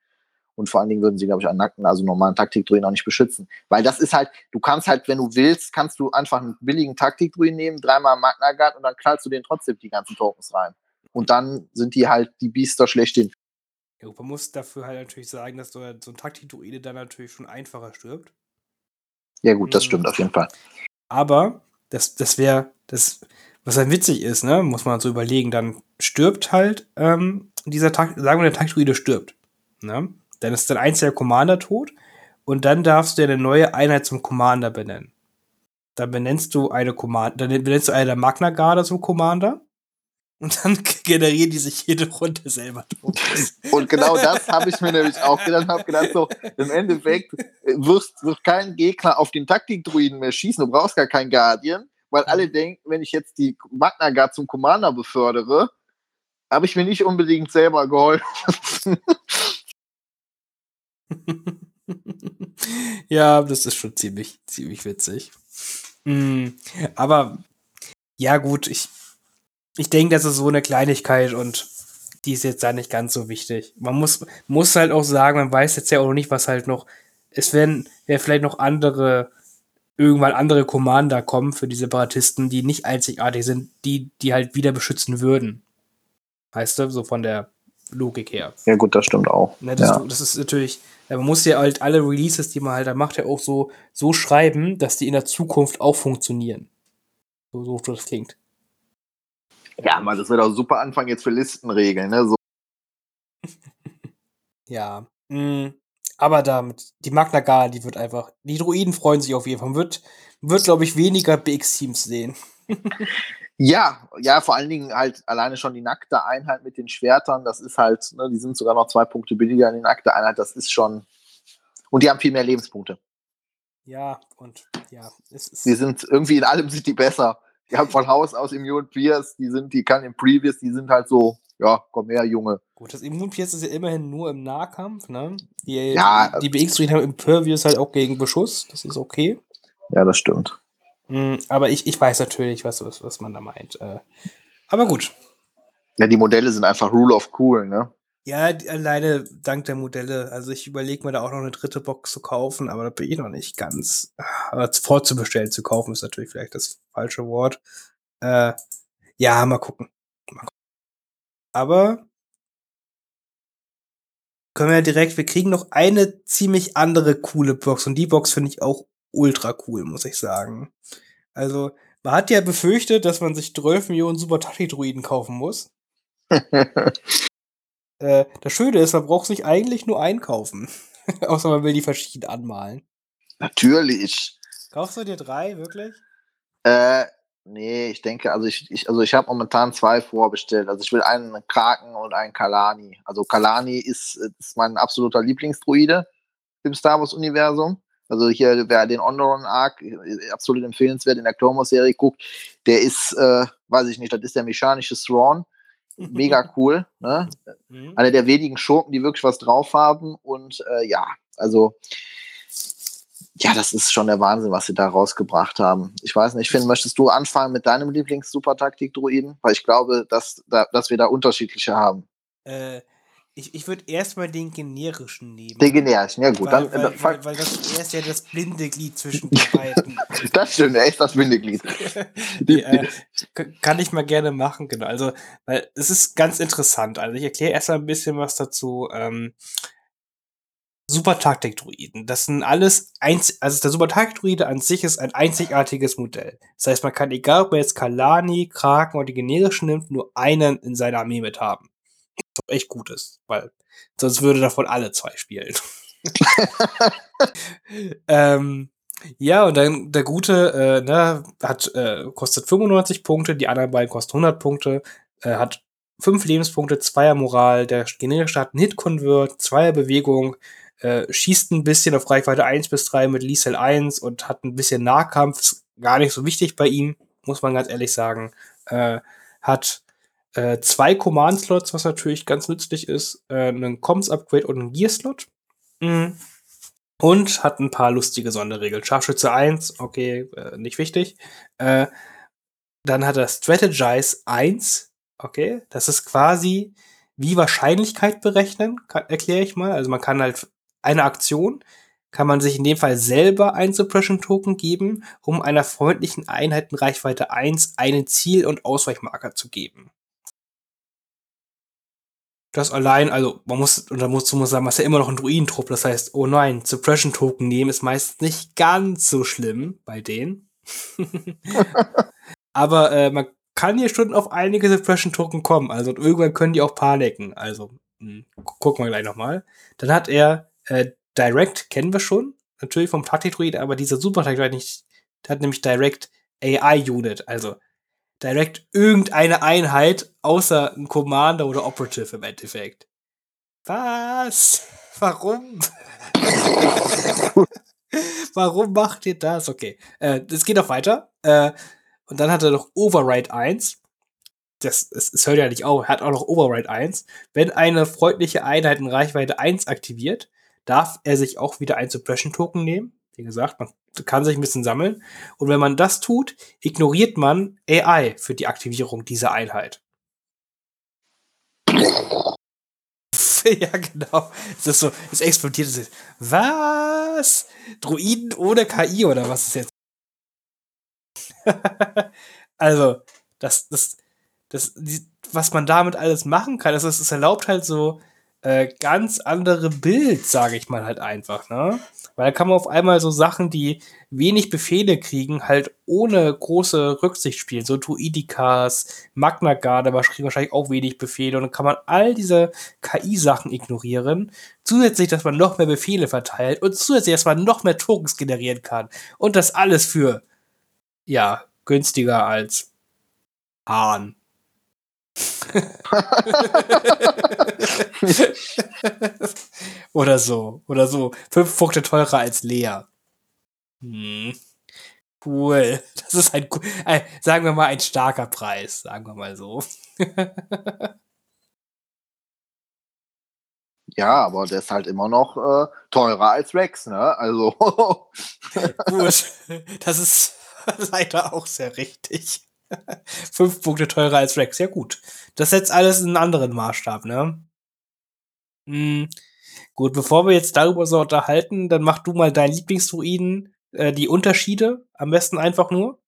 Und vor allen Dingen würden sie, glaube ich, einen nackten, also normalen Taktikdruiden auch nicht beschützen. Weil das ist halt, du kannst halt, wenn du willst, kannst du einfach einen billigen Taktikdruiden nehmen, dreimal Magna Guard und dann knallst du denen trotzdem die ganzen Tokens rein. Und dann sind die halt die Biester schlechthin. Ja, man muss dafür halt natürlich sagen, dass so ein Taktikdruide dann natürlich schon einfacher stirbt. Ja, gut, das mhm. stimmt auf jeden Fall. Aber das, das wäre, das, was halt witzig ist, ne, muss man so überlegen, dann stirbt halt ähm, dieser Tag, sagen wir, der Taktroide stirbt. Ne? Dann ist dein einziger Commander tot und dann darfst du eine neue Einheit zum Commander benennen. Dann benennst du eine Commander, dann benennst du eine der Magna Garda zum Commander und dann generieren die sich jede Runde selber tot. Und genau das habe ich mir nämlich auch gedacht, habe gedacht, so, im Endeffekt wirst, wird kein Gegner auf den Taktikdruiden mehr schießen, du brauchst gar keinen Guardian, weil alle denken, wenn ich jetzt die Magna Guard zum Commander befördere, habe ich mir nicht unbedingt selber geholfen. ja, das ist schon ziemlich, ziemlich witzig. Mhm. Aber ja, gut, ich, ich denke, das ist so eine Kleinigkeit und die ist jetzt da nicht ganz so wichtig. Man muss, muss halt auch sagen, man weiß jetzt ja auch nicht, was halt noch. Es werden ja vielleicht noch andere irgendwann andere Commander kommen für die Separatisten, die nicht einzigartig sind, die die halt wieder beschützen würden. Heißt du, so von der Logik her. Ja, gut, das stimmt auch. Ne, das, ja. das, ist natürlich, man muss ja halt alle Releases, die man halt da macht, ja auch so, so schreiben, dass die in der Zukunft auch funktionieren. So, so das klingt. Ja, man, das wird auch super anfangen jetzt für Listenregeln, ne? So. ja. Mh. Aber damit, die Magna Garda, die wird einfach, die Druiden freuen sich auf jeden Fall. Wird, wird glaube ich, weniger BX-Teams sehen. Ja, ja, vor allen Dingen halt alleine schon die nackte Einheit mit den Schwertern, das ist halt, ne, die sind sogar noch zwei Punkte billiger in die nackte Einheit, das ist schon. Und die haben viel mehr Lebenspunkte. Ja, und ja, es ist. Die sind irgendwie in allem sind die besser. Die haben von Haus aus Immune Pierce, die sind, die kann im Previous, die sind halt so, ja, komm her, Junge. Gut, das Immune Pierce ist ja immerhin nur im Nahkampf, ne? Die, Ja, die BX-Druiden haben Impervious halt auch gegen Beschuss, das ist okay. Ja, das stimmt. Mm, Aber ich, ich weiß natürlich, was, was, was man da meint. Äh, Aber gut. Ja, die Modelle sind einfach Rule of Cool, ne? Ja, alleine dank der Modelle. Also ich überlege mir da auch noch eine dritte Box zu kaufen, aber da bin ich noch nicht ganz. Aber vorzubestellen zu kaufen ist natürlich vielleicht das falsche Wort. Äh, ja, mal gucken. mal gucken. Aber können wir ja direkt, wir kriegen noch eine ziemlich andere coole Box und die Box finde ich auch ultra cool, muss ich sagen. Also, man hat ja befürchtet, dass man sich 12 Millionen Super Druiden kaufen muss. Äh, das Schöne ist, man braucht sich eigentlich nur einkaufen. Außer man will die verschieden anmalen. Natürlich. Kaufst du dir drei, wirklich? Äh, nee, ich denke, also ich, ich, also ich habe momentan zwei vorbestellt. Also ich will einen Kraken und einen Kalani. Also Kalani ist, ist mein absoluter Lieblingsdruide im Star Wars-Universum. Also hier, wer den Onderon Arc äh, absolut empfehlenswert in der Clone Wars Serie guckt, der ist, äh, weiß ich nicht, das ist der mechanische Thrawn. Mega cool. Ne? Mhm. Einer der wenigen Schurken, die wirklich was drauf haben. Und äh, ja, also ja, das ist schon der Wahnsinn, was sie da rausgebracht haben. Ich weiß nicht, Finn, möchtest du anfangen mit deinem Lieblings-Super-Taktik-Druiden? Weil ich glaube, dass, da, dass wir da unterschiedliche haben. Äh, ich ich würde erstmal den generischen nehmen. Den generischen, ja gut. weil, Dann, weil, dann, weil, weil das er ist ja das blinde Glied zwischen den beiden. das stimmt, er ist das Bindeglied. Die, äh, kann ich mal gerne machen, genau. Also, weil es ist ganz interessant. Also, ich erkläre erstmal ein bisschen was dazu. Ähm, Super Taktik-Druiden. Das sind alles eins, also der Super Taktik-Druide an sich ist ein einzigartiges Modell. Das heißt, man kann, egal ob man jetzt Kalani, Kraken oder die generischen nimmt, nur einen in seiner Armee mit haben. Echt gut ist, weil sonst würde davon alle zwei spielen. ähm, ja, und dann der gute, äh, ne, hat, äh, kostet 95 Punkte, die anderen beiden kosten 100 Punkte, äh, hat 5 Lebenspunkte, 2er Moral, der generische hat einen Hit-Convert, 2er Bewegung, äh, schießt ein bisschen auf Reichweite 1 bis 3 mit Liesel 1 und hat ein bisschen Nahkampf, ist gar nicht so wichtig bei ihm, muss man ganz ehrlich sagen. Äh, hat äh, zwei Command-Slots, was natürlich ganz nützlich ist, äh, einen Comms-Upgrade und einen Gear-Slot. Mhm. Und hat ein paar lustige Sonderregeln. Scharfschütze 1, okay, äh, nicht wichtig. Äh, dann hat er Strategize 1, okay, das ist quasi wie Wahrscheinlichkeit berechnen, erkläre ich mal. Also man kann halt eine Aktion, kann man sich in dem Fall selber ein Suppression-Token geben, um einer freundlichen Einheit in Reichweite 1 einen Ziel- und Ausweichmarker zu geben. Das allein, also man muss, und da muss, muss sagen, man ist ja immer noch ein Druidentrupp, das heißt, oh nein, Suppression-Token nehmen ist meist nicht ganz so schlimm bei denen. Aber äh, man kann hier schon auf einige Suppression-Token kommen, also irgendwann können die auch paniken, also mh, gu- gucken wir gleich nochmal. Dann hat er äh, Direct, kennen wir schon, natürlich vom Taktik-Druid, aber dieser super taktik nicht, der hat nämlich Direct AI-Unit, also direkt irgendeine Einheit außer ein Commander oder Operative im Endeffekt. Was? Warum? Warum macht ihr das? Okay. Äh, es geht auch weiter. Äh, und dann hat er noch Override 1. Das, es, es hört ja nicht auf. Er hat auch noch Override 1. Wenn eine freundliche Einheit in Reichweite 1 aktiviert, darf er sich auch wieder ein Suppression-Token nehmen. Wie gesagt, man kann sich ein bisschen sammeln. Und wenn man das tut, ignoriert man AI für die Aktivierung dieser Einheit. ja, genau. Es ist so, es explodiert. Was? Druiden ohne KI oder was ist jetzt? also, das, das, das, die, was man damit alles machen kann, ist- es erlaubt halt so äh, ganz andere Bild, sage ich mal halt einfach, ne? Weil da kann man auf einmal so Sachen, die wenig Befehle kriegen, halt ohne große Rücksicht spielen. So Druidikas, Magna Garde kriegen wahrscheinlich auch wenig Befehle. Und dann kann man all diese KI-Sachen ignorieren. Zusätzlich, dass man noch mehr Befehle verteilt und zusätzlich, dass man noch mehr Tokens generieren kann. Und das alles für, ja, günstiger als Hahn. oder so. Oder so. Fünf Punkte teurer als Lea. Hm. Cool. Das ist ein, ein, sagen wir mal, ein starker Preis. Sagen wir mal so. ja, aber der ist halt immer noch äh, teurer als Rex, ne? Also. Gut. Das ist leider auch sehr richtig. Fünf Punkte teurer als Rex. Ja, gut. Das setzt alles in einen anderen Maßstab, ne? Hm. Gut, bevor wir jetzt darüber so unterhalten, dann mach du mal deinen Lieblingsdruiden, äh, die Unterschiede, am besten einfach nur.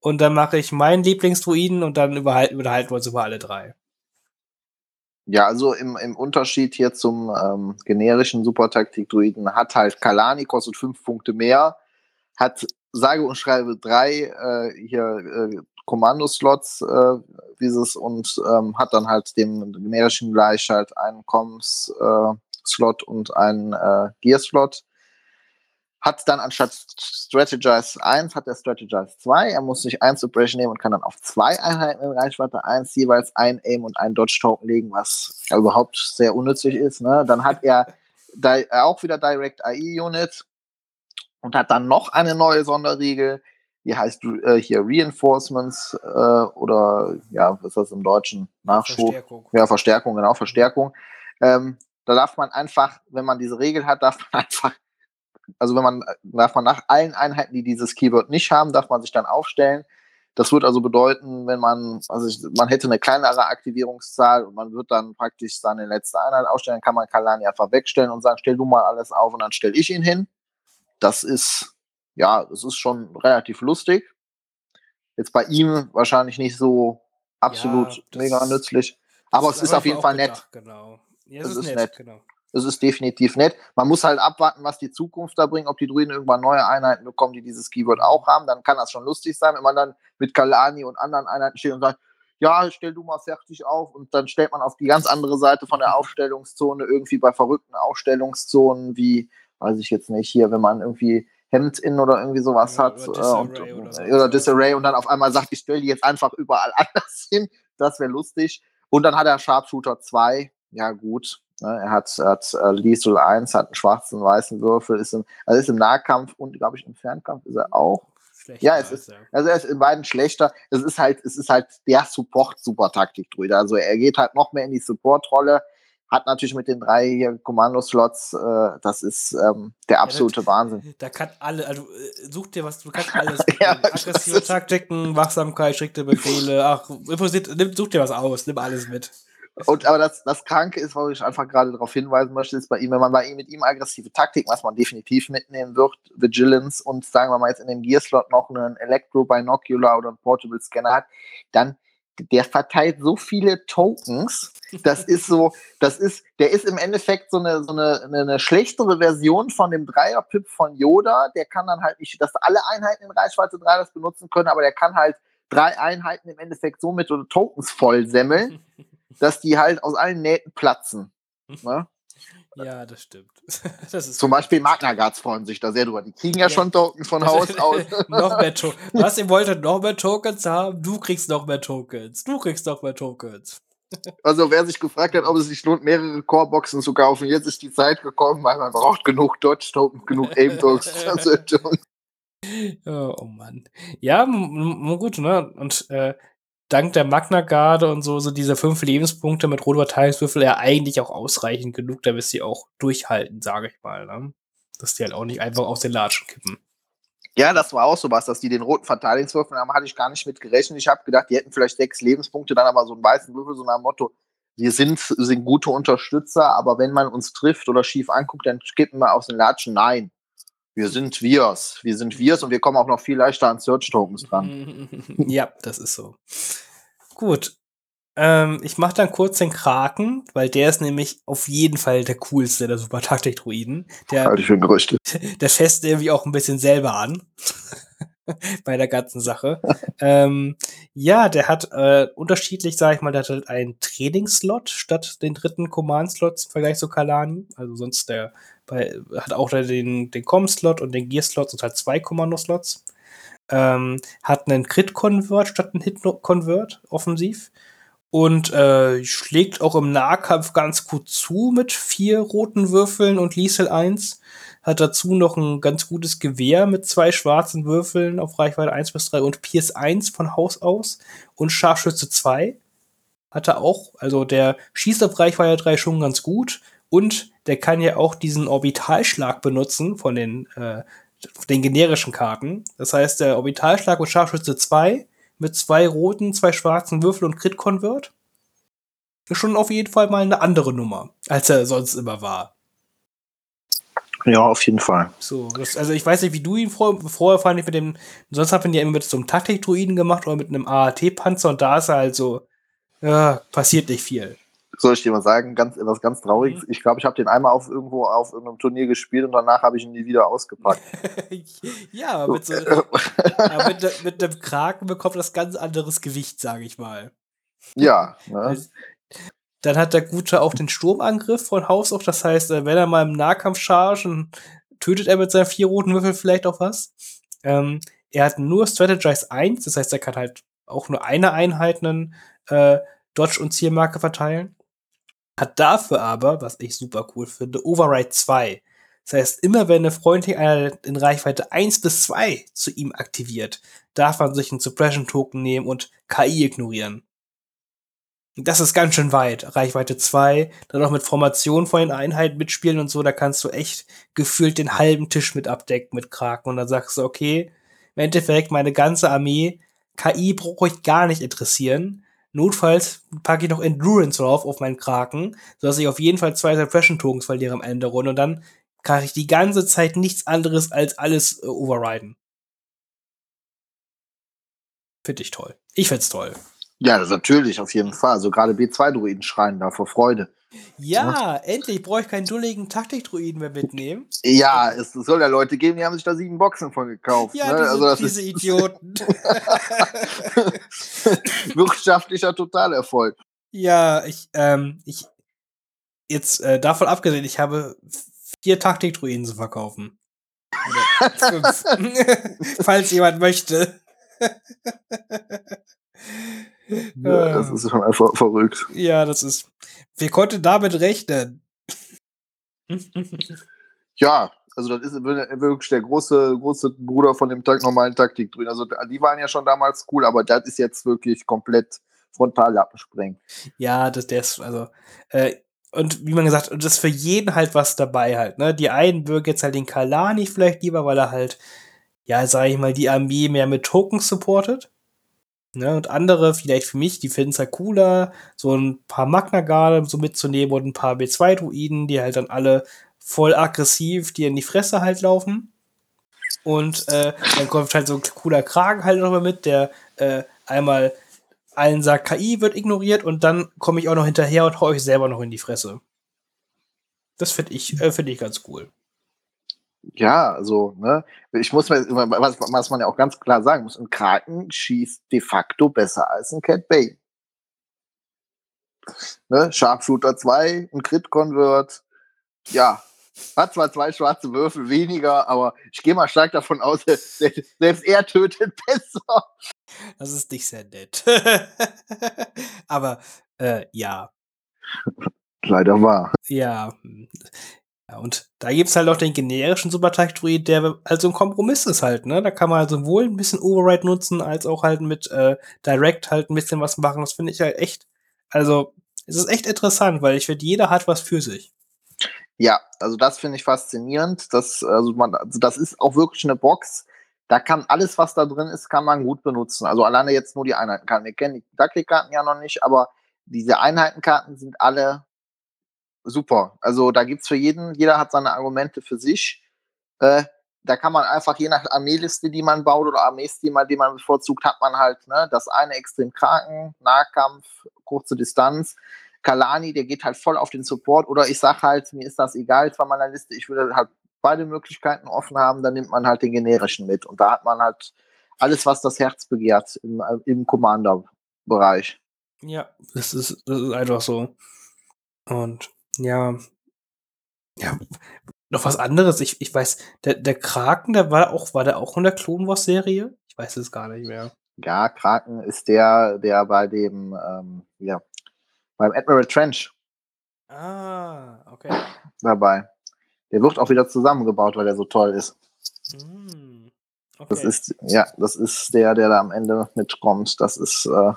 Und dann mache ich meinen Lieblingsdruiden und dann überhalten, unterhalten wir uns über alle drei. Ja, also im, im Unterschied hier zum ähm, generischen Supertaktik-Druiden hat halt Kalani kostet fünf Punkte mehr, hat sage und schreibe drei äh, hier äh, Kommandoslots, äh, dieses und ähm, hat dann halt dem generischen gleich halt einen Comms-Slot äh, und einen äh, Gear-Slot. Hat dann anstatt Strategize 1 hat er Strategize 2. Er muss sich ein Suppression nehmen und kann dann auf zwei Einheiten in Reichweite 1 jeweils ein Aim und ein Dodge-Token legen, was ja überhaupt sehr unnützlich ist. Ne? Dann hat er auch wieder Direct AI Unit und hat dann noch eine neue Sonderregel die heißt äh, hier Reinforcements äh, oder ja, was ist das im Deutschen? Nachschub. Verstärkung. Ja, Verstärkung, genau, Verstärkung. Ähm, da darf man einfach, wenn man diese Regel hat, darf man einfach, also wenn man, darf man nach allen Einheiten, die dieses Keyword nicht haben, darf man sich dann aufstellen. Das würde also bedeuten, wenn man, also man hätte eine kleinere Aktivierungszahl und man wird dann praktisch seine letzte Einheit aufstellen, kann man Kalani einfach wegstellen und sagen, stell du mal alles auf und dann stelle ich ihn hin. Das ist ja, es ist schon relativ lustig. Jetzt bei ihm wahrscheinlich nicht so absolut ja, mega nützlich. Aber es ist auf jeden Fall nett. Genau. Ja, es, es, ist, nett. nett. Genau. Es ist definitiv nett. Man muss halt abwarten, was die Zukunft da bringt, ob die Druiden irgendwann neue Einheiten bekommen, die dieses Keyword auch haben. Dann kann das schon lustig sein, wenn man dann mit Kalani und anderen Einheiten steht und sagt, ja, stell du mal fertig auf und dann stellt man auf die ganz andere Seite von der Aufstellungszone irgendwie bei verrückten Aufstellungszonen wie, weiß ich jetzt nicht, hier, wenn man irgendwie Hemd in oder irgendwie sowas ja, hat. Oder Disarray, äh, und, oder, so. oder Disarray und dann auf einmal sagt, ich stelle die jetzt einfach überall anders hin. Das wäre lustig. Und dann hat er Sharpshooter 2. Ja, gut. Ne, er hat, hat äh, Lethal 1, hat einen schwarzen, weißen Würfel, ist im, also ist im Nahkampf und, glaube ich, im Fernkampf ist er auch. Schlechter ja, es ist, also er ist in beiden schlechter. Es ist halt, es ist halt der Support-Super-Taktik-Druide. Also er geht halt noch mehr in die Support-Rolle hat natürlich mit den drei hier Kommandoslots, äh, das ist ähm, der absolute ja, Wahnsinn. Da kann alle, also äh, such dir was, du kannst alles. ja, Aggressive Taktiken, Wachsamkeit, strikte Befehle, ach, nimm, such dir was aus, nimm alles mit. Und aber das, das Kranke ist, wo ich einfach gerade darauf hinweisen möchte, ist bei ihm, wenn man bei ihm mit ihm aggressive Taktik, was man definitiv mitnehmen wird, Vigilance und sagen wir mal jetzt in dem Gear-Slot noch einen Electro Binocular oder einen Portable Scanner hat, dann der verteilt so viele Tokens. Das ist so, das ist, der ist im Endeffekt so eine, so eine, eine schlechtere Version von dem Dreier-Pip von Yoda. Der kann dann halt nicht, dass alle Einheiten in Reichweite 3 das benutzen können, aber der kann halt drei Einheiten im Endeffekt so mit Tokens voll semmeln, dass die halt aus allen Nähten platzen. Ne? Ja, das stimmt. Das ist Zum Beispiel Magna Guards freuen sich da sehr drüber. Die kriegen ja, ja. schon Tokens von Haus aus. noch mehr Tokens. Was, ihr wolltet noch mehr Tokens haben? Du kriegst noch mehr Tokens. Du kriegst noch mehr Tokens. Also wer sich gefragt hat, ob es sich lohnt, mehrere Core-Boxen zu kaufen, jetzt ist die Zeit gekommen, weil man braucht genug Dodge-Tokens, genug Aim-Tokens. oh, oh Mann. Ja, gut, ne? Und äh, dank der Magna-Garde und so, so diese fünf Lebenspunkte mit Rotverteilungswürfel ja eigentlich auch ausreichend genug, damit sie auch durchhalten, sage ich mal. Ne? Dass die halt auch nicht einfach aus den Latschen kippen. Ja, das war auch so was, dass die den roten Verteidigungswürfel haben, hatte ich gar nicht mit gerechnet. Ich habe gedacht, die hätten vielleicht sechs Lebenspunkte, dann aber so einen weißen Würfel, so nach dem Motto, wir sind, sind gute Unterstützer, aber wenn man uns trifft oder schief anguckt, dann kippen wir aus den Latschen. Nein, wir sind Wirs. Wir sind Wirs und wir kommen auch noch viel leichter an Search-Tokens dran. ja, das ist so. Gut. Ähm, ich mache dann kurz den Kraken, weil der ist nämlich auf jeden Fall der coolste der Super Taktik Druiden. Der, Halte ich für Gerüchte. Der fässt irgendwie auch ein bisschen selber an. bei der ganzen Sache. ähm, ja, der hat äh, unterschiedlich, sag ich mal, der hat halt einen Trainingsslot statt den dritten Command-Slot im Vergleich zu Kalani. Also sonst der bei, hat auch den, den Com-Slot und den Gear-Slot und halt zwei Kommando-Slots. ähm, hat einen Crit-Convert statt einen Hit-Convert offensiv und äh, schlägt auch im Nahkampf ganz gut zu mit vier roten Würfeln und Liesel 1. Hat dazu noch ein ganz gutes Gewehr mit zwei schwarzen Würfeln auf Reichweite 1 bis 3 und Pierce 1 von Haus aus und Scharfschütze 2. Hat er auch, also der schießt auf Reichweite 3 schon ganz gut und der kann ja auch diesen Orbitalschlag benutzen von den, äh, den generischen Karten. Das heißt, der Orbitalschlag und Scharfschütze 2 mit zwei roten, zwei schwarzen Würfeln und Crit-Convert ist schon auf jeden Fall mal eine andere Nummer, als er sonst immer war. Ja, auf jeden Fall. So, das, also ich weiß nicht, wie du ihn vor, vorher fand ich mit dem, sonst hat man ja immer mit so einem Taktik-Druiden gemacht oder mit einem AAT-Panzer und da ist er halt so, ja, passiert nicht viel. Soll ich dir mal sagen, ganz, etwas ganz Trauriges. Mhm. Ich glaube, ich habe den einmal auf irgendwo auf irgendeinem Turnier gespielt und danach habe ich ihn nie wieder ausgepackt. ja, mit, so, ja, mit, mit einem Kraken bekommt das ganz anderes Gewicht, sage ich mal. Ja, ne? Dann hat der Gute auch den Sturmangriff von Haus auf. Das heißt, äh, wenn er mal im Nahkampf charge, dann tötet er mit seinen vier roten Würfeln vielleicht auch was. Ähm, er hat nur Strategize 1, das heißt, er kann halt auch nur eine Einheit einen äh, Dodge- und Zielmarke verteilen. Hat dafür aber, was ich super cool finde, Override 2. Das heißt, immer wenn eine freundliche Einheit in Reichweite 1 bis 2 zu ihm aktiviert, darf man sich einen Suppression-Token nehmen und KI ignorieren. Das ist ganz schön weit. Reichweite 2, dann auch mit Formation von den Einheiten mitspielen und so, da kannst du echt gefühlt den halben Tisch mit abdecken mit Kraken. Und dann sagst du, okay, im Endeffekt meine ganze Armee, KI brauche ich gar nicht interessieren. Notfalls packe ich noch Endurance drauf auf meinen Kraken, sodass ich auf jeden Fall zwei Suppression-Tokens verliere am Ende der Runde und dann kann ich die ganze Zeit nichts anderes als alles äh, overriden. Finde ich toll. Ich find's toll. Ja, natürlich, auf jeden Fall. Also gerade B2-Druiden schreien da vor Freude. Ja, endlich brauche ich keinen dulligen Taktik-Druiden mehr mitnehmen. Ja, es soll ja Leute geben, die haben sich da sieben Boxen von gekauft. Ja, ne? diese, also diese Idioten. Wirtschaftlicher Totalerfolg. Ja, ich, ähm, ich, jetzt äh, davon abgesehen, ich habe vier Taktik-Druiden zu verkaufen. Falls jemand möchte. Ja, das ist schon einfach verrückt. Ja, das ist. Wer konnte damit rechnen? ja, also das ist wirklich der große, große Bruder von dem normalen Taktik drin. Also die waren ja schon damals cool, aber das ist jetzt wirklich komplett Frontallappensprengen. Ja, das der ist, also, äh, und wie man gesagt, das ist für jeden halt was dabei halt, ne? Die einen mögen jetzt halt den Kalani vielleicht lieber, weil er halt, ja, sag ich mal, die Armee mehr mit Tokens supportet. Ne, und andere, vielleicht für mich, die finden es halt cooler, so ein paar Magna so mitzunehmen und ein paar B2-Druiden, die halt dann alle voll aggressiv dir in die Fresse halt laufen. Und äh, dann kommt halt so ein cooler Kragen halt noch mal mit, der äh, einmal allen sagt, KI wird ignoriert und dann komme ich auch noch hinterher und hau euch selber noch in die Fresse. Das finde ich, äh, find ich ganz cool ja, also, ne, ich muss mir, was, was man ja auch ganz klar sagen muss, ein Kraken schießt de facto besser als ein Cat Bay. Ne, Sharpshooter 2, ein Crit-Convert, ja, hat zwar zwei schwarze Würfel weniger, aber ich gehe mal stark davon aus, selbst er tötet besser. Das ist nicht sehr nett. aber äh, ja. Leider wahr. Ja, ja, und da gibt's halt auch den generischen Supertakt-Druid, der also ein Kompromiss ist halt, ne? Da kann man halt sowohl ein bisschen Override nutzen, als auch halt mit äh, Direct halt ein bisschen was machen. Das finde ich halt echt, also es ist echt interessant, weil ich finde, jeder hat was für sich. Ja, also das finde ich faszinierend. Das, also man, also das ist auch wirklich eine Box. Da kann alles, was da drin ist, kann man gut benutzen. Also alleine jetzt nur die Einheitenkarten. Wir kennen die Ducklick-Karten ja noch nicht, aber diese Einheitenkarten sind alle super. Also da gibt es für jeden, jeder hat seine Argumente für sich. Äh, da kann man einfach je nach Armeeliste, die man baut oder Armeestil, die man bevorzugt, hat man halt ne, das eine extrem Kraken, Nahkampf, kurze Distanz. Kalani, der geht halt voll auf den Support oder ich sag halt, mir ist das egal von meiner Liste, ich würde halt beide Möglichkeiten offen haben, dann nimmt man halt den generischen mit und da hat man halt alles, was das Herz begehrt im, im Commander-Bereich. Ja, das ist, das ist einfach so. Und ja. Ja, noch was anderes. Ich, ich weiß, der, der Kraken, der war auch, war der auch in der Clone Wars Serie? Ich weiß es gar nicht mehr. Ja, Kraken ist der, der bei dem, ähm, ja, beim Admiral Trench Ah, okay. dabei. Der wird auch wieder zusammengebaut, weil der so toll ist. Das okay. ist, ja, das ist der, der da am Ende mitkommt. Das ist äh,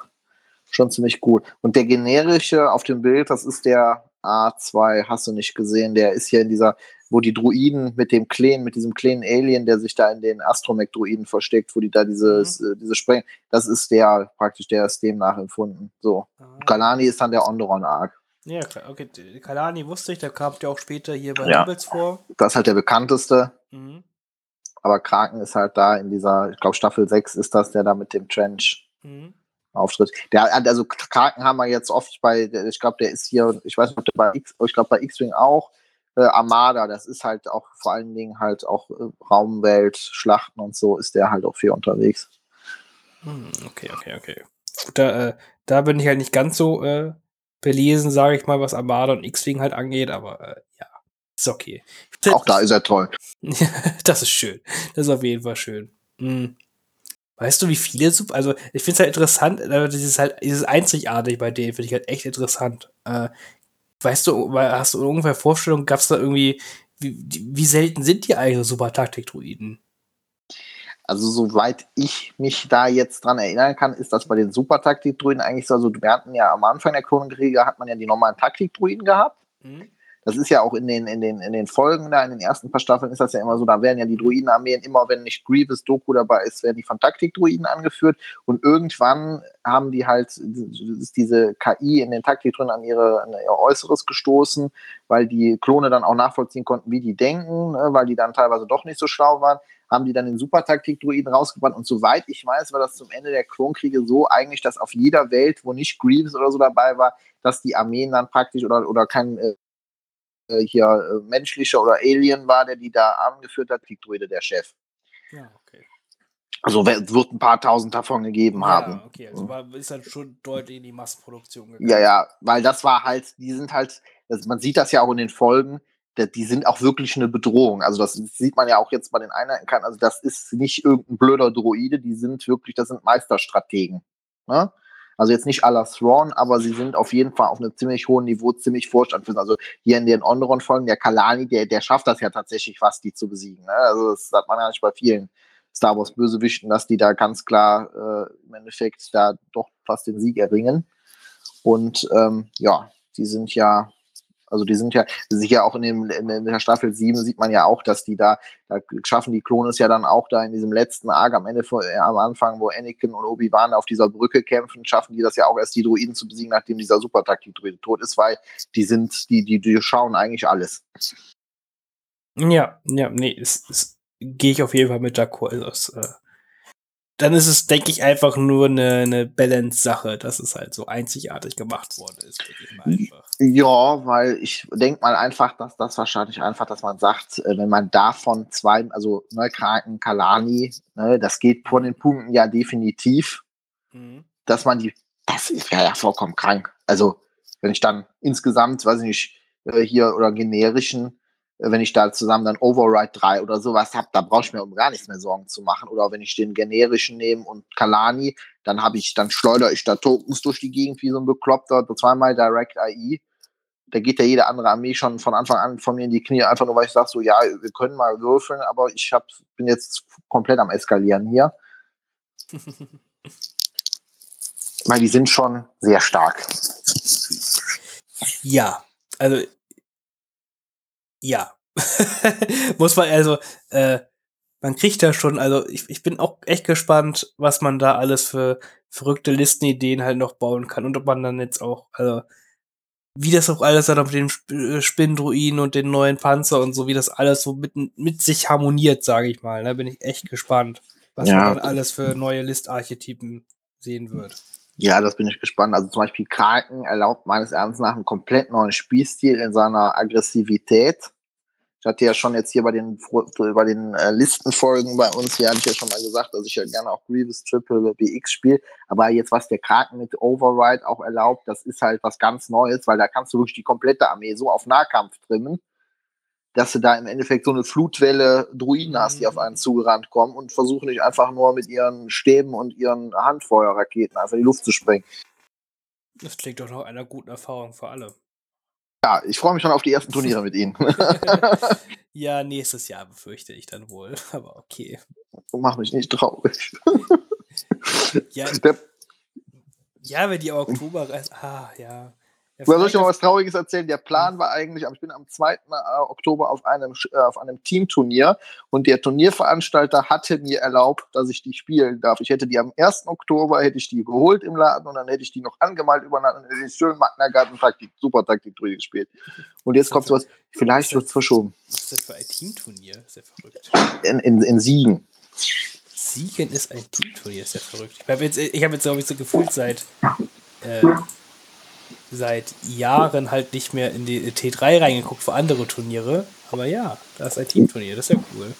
schon ziemlich gut. Und der generische auf dem Bild, das ist der A2, hast du nicht gesehen. Der ist hier in dieser, wo die Druiden mit dem kleinen, mit diesem kleinen Alien, der sich da in den Astromech-Druiden versteckt, wo die da dieses, äh, diese Sprengen, das ist der praktisch, der ist dem nachempfunden. So. Ah. Kalani ist dann der Onderon-Arc. Ja, klar. Okay, Kalani wusste ich, der kam ja auch später hier bei Ja. Rebels vor. Das ist halt der bekannteste. Mhm. Aber Kraken ist halt da in dieser, ich glaube Staffel 6 ist das, der da mit dem Trench Mhm. Auftritt. Der, also Kraken haben wir jetzt oft bei, ich glaube, der ist hier, ich weiß nicht, ob der bei X, ich glaube bei X-Wing auch, äh, Armada, das ist halt auch vor allen Dingen halt auch äh, Raumwelt, Schlachten und so, ist der halt auch viel unterwegs. Hm, Okay, okay, okay. Gut, da, äh, da bin ich halt nicht ganz so äh, belesen, sage ich mal, was Armada und X-Wing halt angeht, aber äh, ja, ist okay. Auch da ist er toll. das ist schön. Das ist auf jeden Fall schön. Hm. Weißt du, wie viele Super, also ich finde es halt interessant, äh, dieses halt, dieses einzigartig bei denen finde ich halt echt interessant. Äh, weißt du, hast du ungefähr Vorstellung, gab es da irgendwie, wie, wie selten sind die eigentlich so super Taktik-Druiden? Also soweit ich mich da jetzt dran erinnern kann, ist das bei den Super-Taktik-Druiden eigentlich so, also wir hatten ja am Anfang der Klonenkriege hat man ja die normalen Taktik-Druiden gehabt. Hm? Das ist ja auch in den, in den, in den Folgen da, in den ersten paar Staffeln ist das ja immer so, da werden ja die Druidenarmeen immer, wenn nicht Grievous Doku dabei ist, werden die von Taktikdruiden angeführt. Und irgendwann haben die halt, ist diese KI in den Taktikdruiden an ihre, an ihr Äußeres gestoßen, weil die Klone dann auch nachvollziehen konnten, wie die denken, ne, weil die dann teilweise doch nicht so schlau waren, haben die dann den Super-Taktik-Druiden rausgebracht. Und soweit ich weiß, war das zum Ende der Klonkriege so eigentlich, dass auf jeder Welt, wo nicht Grievous oder so dabei war, dass die Armeen dann praktisch oder, oder kein äh, äh, hier äh, menschlicher oder Alien war, der die da angeführt hat, Kriegdruide der Chef. Ja, okay. Also wer- wird ein paar tausend davon gegeben haben. Ja, okay, also war, ist halt schon deutlich in die Massenproduktion gegangen. Ja, ja, weil das war halt, die sind halt, das, man sieht das ja auch in den Folgen, die sind auch wirklich eine Bedrohung. Also das sieht man ja auch jetzt bei den Einheiten kann. Also das ist nicht irgendein blöder Droide, die sind wirklich, das sind Meisterstrategen. Ne? Also jetzt nicht la Thrawn, aber sie sind auf jeden Fall auf einem ziemlich hohen Niveau, ziemlich vorstandführend. Also hier in den Onderon-Folgen, der Kalani, der, der schafft das ja tatsächlich fast, die zu besiegen. Ne? Also das hat man ja nicht bei vielen Star Wars-Bösewichten, dass die da ganz klar äh, im Endeffekt da doch fast den Sieg erringen. Und ähm, ja, die sind ja, also die sind ja, sicher auch in, dem, in der Staffel 7 sieht man ja auch, dass die da, da schaffen die Klone es ja dann auch da in diesem letzten Arc am Ende, äh, am Anfang, wo Anakin und Obi-Wan auf dieser Brücke kämpfen, schaffen die das ja auch erst, die Druiden zu besiegen, nachdem dieser Super-Taktik-Druide tot ist, weil die sind, die, die, die schauen eigentlich alles. Ja, ja, nee, ist, gehe ich auf jeden Fall mit d'accord. Also, es, äh, dann ist es, denke ich, einfach nur eine, eine Balance-Sache, dass es halt so einzigartig gemacht worden ist. Ja, weil ich denke mal einfach, dass das wahrscheinlich einfach, dass man sagt, äh, wenn man davon zwei, also ne, Kraken, Kalani, ne, das geht von den Punkten ja definitiv, Mhm. dass man die, das wäre ja vollkommen krank. Also, wenn ich dann insgesamt, weiß ich nicht, äh, hier oder generischen, wenn ich da zusammen dann Override 3 oder sowas habe, da brauche ich mir um gar nichts mehr Sorgen zu machen. Oder wenn ich den generischen nehme und Kalani, dann habe ich, dann schleudere ich da Tokens durch die Gegend wie so ein Bekloppter, zweimal Direct AI. Da geht ja jede andere Armee schon von Anfang an von mir in die Knie, einfach nur weil ich sage, so ja, wir können mal würfeln, aber ich hab, bin jetzt komplett am Eskalieren hier. Weil die sind schon sehr stark. Ja, also ja. Muss man also, äh, man kriegt da schon, also ich, ich bin auch echt gespannt, was man da alles für verrückte Listenideen halt noch bauen kann und ob man dann jetzt auch, also wie das auch alles dann mit den äh, Spinndruiden und den neuen Panzer und so, wie das alles so mit, mit sich harmoniert, sage ich mal. Da bin ich echt gespannt, was Ja. man dann alles für neue Listarchetypen sehen wird. Ja, das bin ich gespannt. Also zum Beispiel Kraken erlaubt meines Erachtens nach einen komplett neuen Spielstil in seiner Aggressivität. Ich hatte ja schon jetzt hier bei den, bei den äh, Listenfolgen bei uns, hier hatte ich ja schon mal gesagt, dass ich ja gerne auch Grievous Triple BX spiele. Aber jetzt, was der Kraken mit Override auch erlaubt, das ist halt was ganz Neues, weil da kannst du wirklich die komplette Armee so auf Nahkampf trimmen. dass du da im Endeffekt so eine Flutwelle Druiden hast, die auf einen zugerannt kommen und versuchen nicht einfach nur mit ihren Stäben und ihren Handfeuerraketen einfach in die Luft zu sprengen. Das klingt doch noch einer guten Erfahrung für alle. Ja, ich freue mich schon auf die ersten Turniere mit Ihnen. ja, nächstes Jahr befürchte ich dann wohl, aber okay. Mach mich nicht traurig. ja, Der, ja, wenn die Oktober. Ah, ja. Ja, soll ich noch was Trauriges erzählen? Der Plan war eigentlich, ich bin am 2. Oktober auf einem, äh, auf einem Teamturnier und der Turnierveranstalter hatte mir erlaubt, dass ich die spielen darf. Ich hätte die am 1. Oktober hätte ich die geholt im Laden und dann hätte ich die noch angemalt übereinander und hätte ich schön Magna Garten Taktik, Super Taktik gespielt. Und jetzt kommt sowas, vielleicht wird es verschoben. Was ist das für ein Teamturnier? Ja verrückt. In, in, in Siegen. Siegen ist ein Teamturnier, ist ja verrückt. Ich habe jetzt, ich hab jetzt glaube ich, so gefühlt seit, äh, seit Jahren halt nicht mehr in die T3 reingeguckt für andere Turniere. Aber ja, da ist ein Teamturnier, das ist ja cool.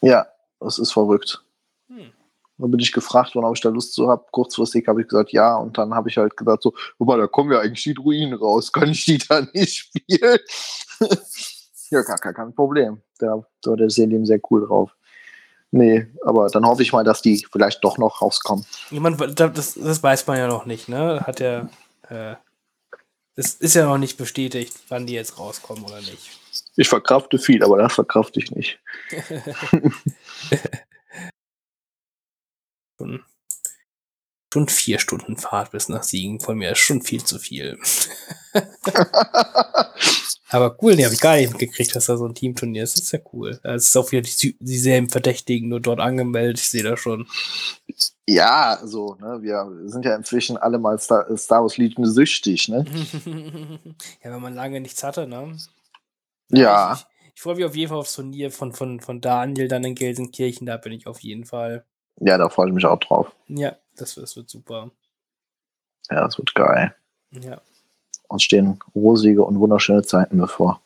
Ja, das ist verrückt. Hm. Dann bin ich gefragt worden, ob ich da Lust zu habe. Kurzfristig habe ich gesagt, ja. Und dann habe ich halt gesagt, so, guck mal, da kommen ja eigentlich die Druiden raus. Kann ich die da nicht spielen? ja, gar, gar kein Problem. Da war der Selim sehr cool drauf. Nee, aber dann hoffe ich mal, dass die vielleicht doch noch rauskommen. Ich mein, das, das weiß man ja noch nicht, ne? Hat ja, äh, es ist ja noch nicht bestätigt, wann die jetzt rauskommen oder nicht. Ich verkrafte viel, aber das verkrafte ich nicht. Schon, schon vier Stunden Fahrt bis nach Siegen von mir ist schon viel zu viel. Aber cool, nee, habe ich gar nicht mitgekriegt, dass da so ein Teamturnier ist. Das ist ja cool. Es ist auch wieder die, dieselben Verdächtigen nur dort angemeldet. Ich sehe da schon. ja, so, ne, wir sind ja inzwischen alle mal Star, Star Wars Legion süchtig, ne? ja, wenn man lange nichts hatte, ne? Ja. Ich, ich, ich freue mich auf jeden Fall aufs Turnier von, von, von Daniel dann in Gelsenkirchen. Da bin ich auf jeden Fall. Ja, da freue ich mich auch drauf. Ja, das, das wird super. Ja, das wird geil. Ja. Uns stehen rosige und wunderschöne Zeiten bevor.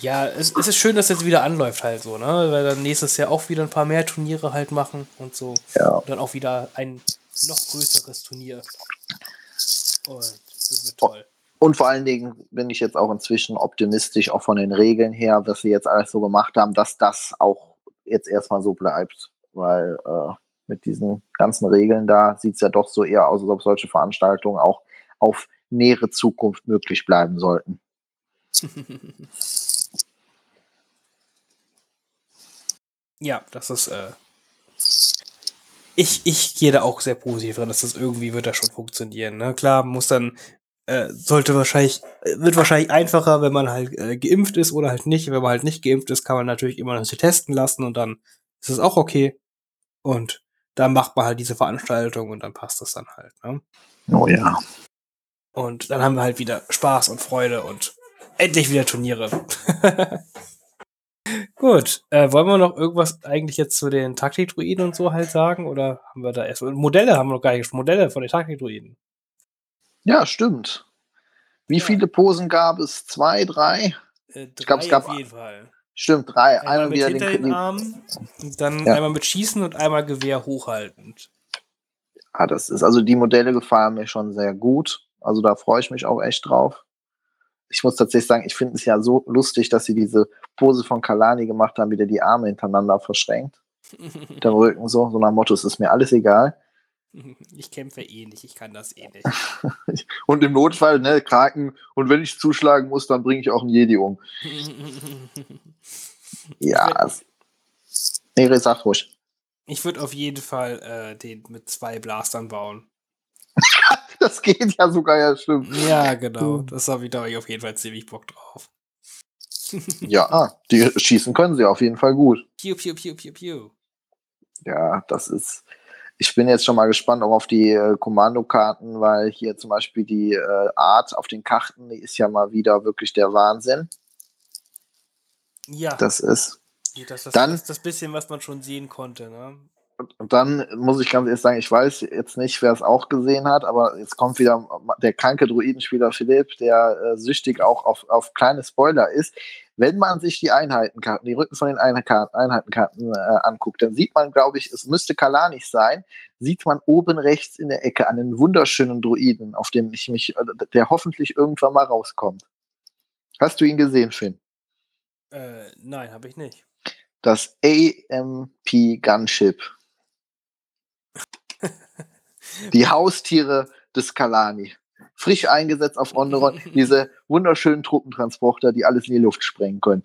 Ja, es, es ist schön, dass jetzt wieder anläuft halt so, ne? Weil dann nächstes Jahr auch wieder ein paar mehr Turniere halt machen und so. Ja. Und dann auch wieder ein noch größeres Turnier. Und das wird toll. Und vor allen Dingen bin ich jetzt auch inzwischen optimistisch, auch von den Regeln her, was wir jetzt alles so gemacht haben, dass das auch jetzt erstmal so bleibt. Weil äh, mit diesen ganzen Regeln da sieht es ja doch so eher aus, als ob solche Veranstaltungen auch auf nähere Zukunft möglich bleiben sollten. Ja, das ist, äh, ich, ich gehe da auch sehr positiv dran, dass das irgendwie wird das schon funktionieren. Ne? Klar, muss dann, äh, sollte wahrscheinlich, äh, wird wahrscheinlich einfacher, wenn man halt äh, geimpft ist oder halt nicht. Wenn man halt nicht geimpft ist, kann man natürlich immer noch sich testen lassen und dann ist es auch okay. Und dann macht man halt diese Veranstaltung und dann passt das dann halt. Ne? Oh ja. Und dann haben wir halt wieder Spaß und Freude und endlich wieder Turniere. Gut, äh, wollen wir noch irgendwas eigentlich jetzt zu den Taktikdruiden und so halt sagen? Oder haben wir da erst Modelle haben wir noch gar nicht. Modelle von den Taktikdruiden. Ja, stimmt. Wie Ja. viele Posen gab es? Zwei, drei? Äh, drei glaub, es gab- auf jeden Fall. Stimmt, drei. Einmal Einmal mit wieder hinter den, den Armen, dann Ja. einmal mit Schießen und einmal Gewehr hochhaltend. Ah, das ist, also die Modelle gefallen mir schon sehr gut. Also da freue ich mich auch echt drauf. Ich muss tatsächlich sagen, ich finde es ja so lustig, dass sie diese Pose von Kalani gemacht haben, wieder die Arme hintereinander verschränkt. Mit dem Rücken so, so nach Motto, es ist mir alles egal. Ich kämpfe eh nicht, ich kann das eh nicht. Und im Notfall, ne, Kraken, und wenn ich zuschlagen muss, dann bringe ich auch einen Jedi um. Ja, nee, sag ruhig. Ich würde auf jeden Fall äh, den mit zwei Blastern bauen. Das geht ja sogar, ja, stimmt. Ja, genau. Das habe ich da ich auf jeden Fall ziemlich Bock drauf. Ja, ah, die schießen können sie auf jeden Fall gut. Piu, piu, piu, piu, piu. Ja, das ist. Ich bin jetzt schon mal gespannt auch auf die äh, Kommandokarten, weil hier zum Beispiel die äh, Art auf den Karten, die ist ja mal wieder wirklich der Wahnsinn. Ja, Das ist. das, das, dann- das, das bisschen, was man schon sehen konnte. Ne? Und dann muss ich ganz ehrlich sagen, ich weiß jetzt nicht, wer es auch gesehen hat, aber jetzt kommt wieder der kranke Druidenspieler Philipp, der äh, süchtig auch auf, auf kleine Spoiler ist. Wenn man sich die Einheitenkarten, die Rücken von den Einheitenkarten, äh, anguckt, dann sieht man, glaube ich, es müsste Kalanich sein, sieht man oben rechts in der Ecke einen wunderschönen Druiden, auf dem ich mich, äh, der hoffentlich irgendwann mal rauskommt. Hast du ihn gesehen, Finn? Äh, nein, habe ich nicht. Das AMP Gunship. Die Haustiere des Kalani. Frisch eingesetzt auf Onderon, diese wunderschönen Truppentransporter, die alles in die Luft sprengen können.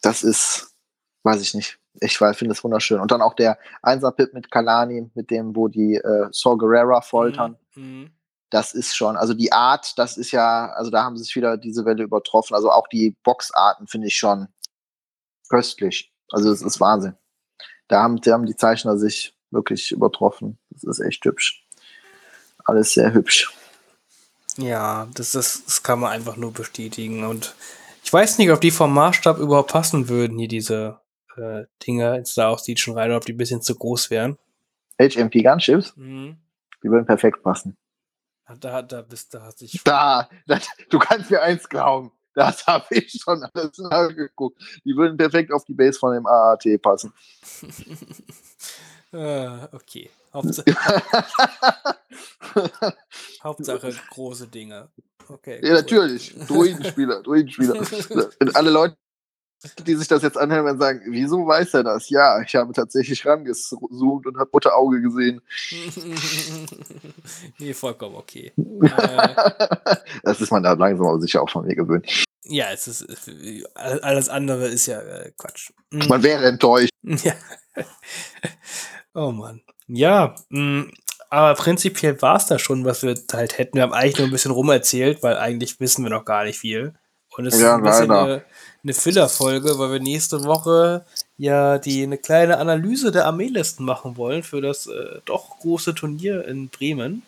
Das ist, weiß ich nicht. Ich finde das wunderschön. Und dann auch der Einser-Pip mit Kalani, mit dem, wo die äh, Saw Gerrera foltern. Mhm. mhm. Das ist schon, also die Art, das ist ja, also da haben sie sich wieder diese Welle übertroffen. Also auch die Boxarten finde ich schon köstlich. Also es ist Wahnsinn. Da haben, da haben die Zeichner sich wirklich übertroffen. Das ist echt hübsch. Alles sehr hübsch. Ja, das, das, das kann man einfach nur bestätigen. Und ich weiß nicht, ob die vom Maßstab überhaupt passen würden, hier diese äh, Dinger in Star Ocean Rider, ob die ein bisschen zu groß wären. HMP Gunships? Mhm. Die würden perfekt passen. Da, da bist da hat ich. Da, das, du kannst mir eins glauben. Das habe ich schon alles nachgeguckt. Die würden perfekt auf die Base von dem AAT passen. uh, okay. Hauptsache, Hauptsache große Dinge. Okay. Ja, cool. natürlich. Druidenspieler, Druidenspieler. Und alle Leute, die sich das jetzt anhören, werden sagen, wieso weiß er das? Ja, ich habe tatsächlich rangezoomt und habe Butterauge gesehen. nee, vollkommen okay. das ist man da langsam aber sicher auch von mir gewöhnt. Ja, es ist alles andere ist ja äh, Quatsch. Man wäre enttäuscht. Ja. Oh Mann. Ja, mh, mm, aber prinzipiell war es da schon, was wir halt hätten. Wir haben eigentlich nur ein bisschen rumerzählt, weil eigentlich wissen wir noch gar nicht viel. Und es ja, ist ein bisschen eine, eine Filler-Folge, weil wir nächste Woche ja die eine kleine Analyse der Armeelisten machen wollen für das äh, doch große Turnier in Bremen.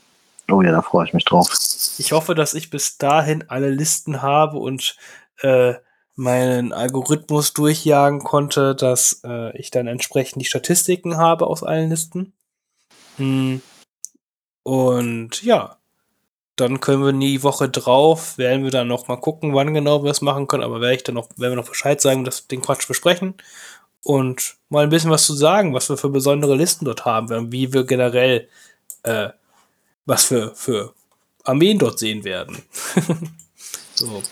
Oh ja, da freue ich mich drauf. Ich hoffe, dass ich bis dahin alle Listen habe und äh, meinen Algorithmus durchjagen konnte, dass äh, ich dann entsprechend die Statistiken habe aus allen Listen. Hm. Und ja, dann können wir die Woche drauf, werden wir dann noch mal gucken, wann genau wir es machen können, aber werde ich dann noch, werden wir noch Bescheid sagen, dass den Quatsch besprechen und mal ein bisschen was zu sagen, was wir für besondere Listen dort haben, wie wir generell, äh, was für, für Armeen dort sehen werden. so.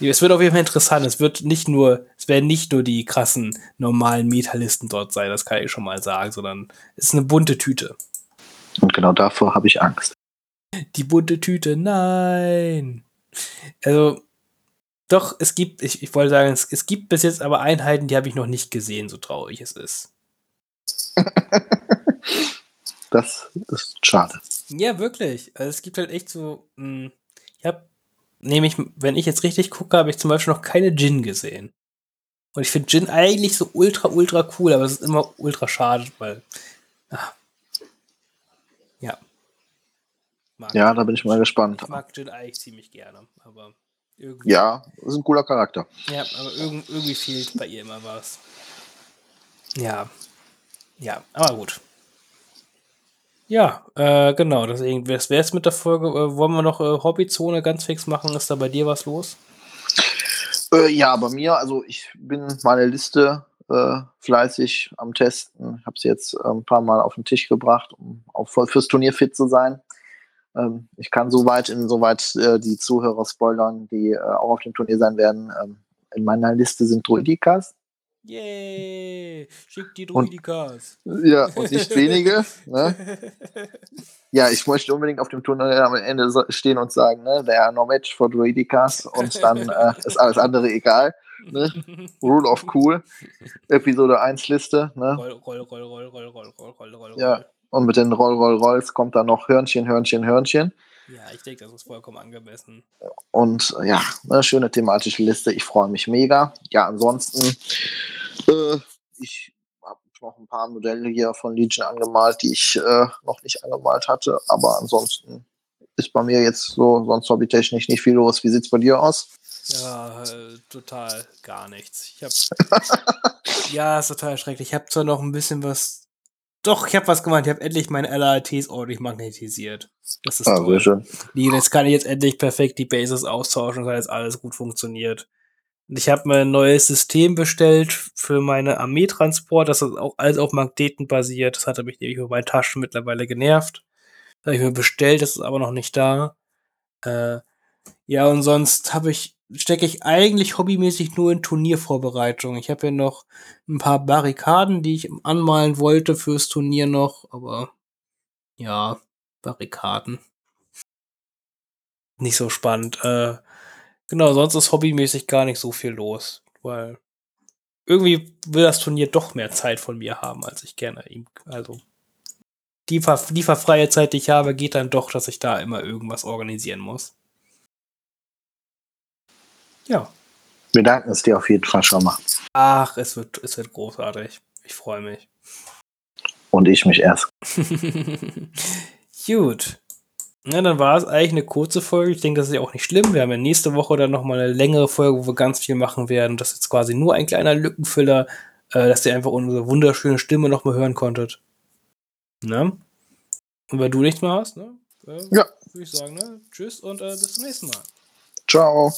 Es wird auf jeden Fall interessant. Es wird nicht nur, es werden nicht nur die krassen normalen Metalisten dort sein, das kann ich schon mal sagen, sondern es ist eine bunte Tüte. Und genau davor habe ich Angst. Die bunte Tüte, nein. Also, doch, es gibt, ich, ich wollte sagen, es, es gibt bis jetzt aber Einheiten, die habe ich noch nicht gesehen, so traurig es ist. das ist schade. Ja, wirklich. Also es gibt halt echt so, mh, hm, ich habe, nämlich, wenn ich jetzt richtig gucke, habe ich zum Beispiel noch keine Gin gesehen. Und ich finde Gin eigentlich so ultra, ultra cool, aber es ist immer ultra schade, weil, ach, ja. Mag ja, da bin ich mal gespannt. Ich mag Jin eigentlich ziemlich gerne, aber irgendwie. Ja, ist ein cooler Charakter. Ja, aber irgendwie, irgendwie fehlt bei ihr immer was. Ja. Ja, aber gut. Ja, äh, genau, das wäre es mit der Folge. Äh, wollen wir noch äh, Hobbyzone ganz fix machen? Ist da bei dir was los? Äh, ja, bei mir, also ich bin meine Liste äh, fleißig am Testen. Ich habe sie jetzt äh, ein paar Mal auf den Tisch gebracht, um auch fürs Turnier fit zu sein. Ähm, ich kann soweit, insoweit die Zuhörer spoilern, die auch auf dem Turnier sein werden. Ähm, in meiner Liste sind Druidikas. Yay! Schick die Druidikas. Ja, und nicht wenige. ne? Ja, ich möchte unbedingt auf dem Turnier am Ende stehen und sagen, ne, there are no match for Druidikas und dann äh, ist alles andere egal. Ne? Rule of Cool, Episode 1 Liste. Ne? Roll, roll, roll, roll, roll, roll, roll, roll, roll. Ja, und mit den Roll, Roll, Rolls kommt dann noch Hörnchen, Hörnchen, Hörnchen. Ja, ich denke, das ist vollkommen angemessen. Und ja, eine schöne thematische Liste. Ich freue mich mega. Ja, ansonsten, äh, ich habe noch ein paar Modelle hier von Legion angemalt, die ich äh, noch nicht angemalt hatte. Aber ansonsten ist bei mir jetzt so sonst hobbytechnisch nicht viel los. Wie sieht es bei dir aus? Ja, äh, total gar nichts. Ich hab, ja, ist total schrecklich. Ich habe zwar noch ein bisschen was doch, ich habe was gemacht. Ich habe endlich meine LATs ordentlich magnetisiert. Das ist ah, toll. Schön. Jetzt kann ich jetzt endlich perfekt die Bases austauschen, weil jetzt alles gut funktioniert. Und ich habe mir ein neues System bestellt für meine Armeetransport, das ist auch alles auf Magneten basiert. Das hatte mich nämlich über meine Taschen mittlerweile genervt. Das habe ich mir bestellt, das ist aber noch nicht da. Äh, ja, und sonst habe ich stecke ich eigentlich hobbymäßig nur in Turniervorbereitung. Ich habe ja noch ein paar Barrikaden, die ich anmalen wollte fürs Turnier noch, aber ja, Barrikaden. Nicht so spannend. Äh, genau, sonst ist hobbymäßig gar nicht so viel los, weil irgendwie will das Turnier doch mehr Zeit von mir haben, als ich gerne ihm. Also die, die verfreie Zeit, die ich habe, geht dann doch, dass ich da immer irgendwas organisieren muss. Ja. Wir danken es dir auf jeden Fall schon mal. Ach, es wird, es wird großartig. Ich freue mich. Und ich mich erst. Gut. Ja, dann war es eigentlich eine kurze Folge. Ich denke, das ist ja auch nicht schlimm. Wir haben ja nächste Woche dann nochmal eine längere Folge, wo wir ganz viel machen werden. Das ist jetzt quasi nur ein kleiner Lückenfüller, äh, dass ihr einfach unsere wunderschöne Stimme nochmal hören konntet. Ne? Und wenn du nichts mehr hast, ne? Äh, ja. Würde ich sagen, ne? Tschüss und äh, bis zum nächsten Mal. Ciao.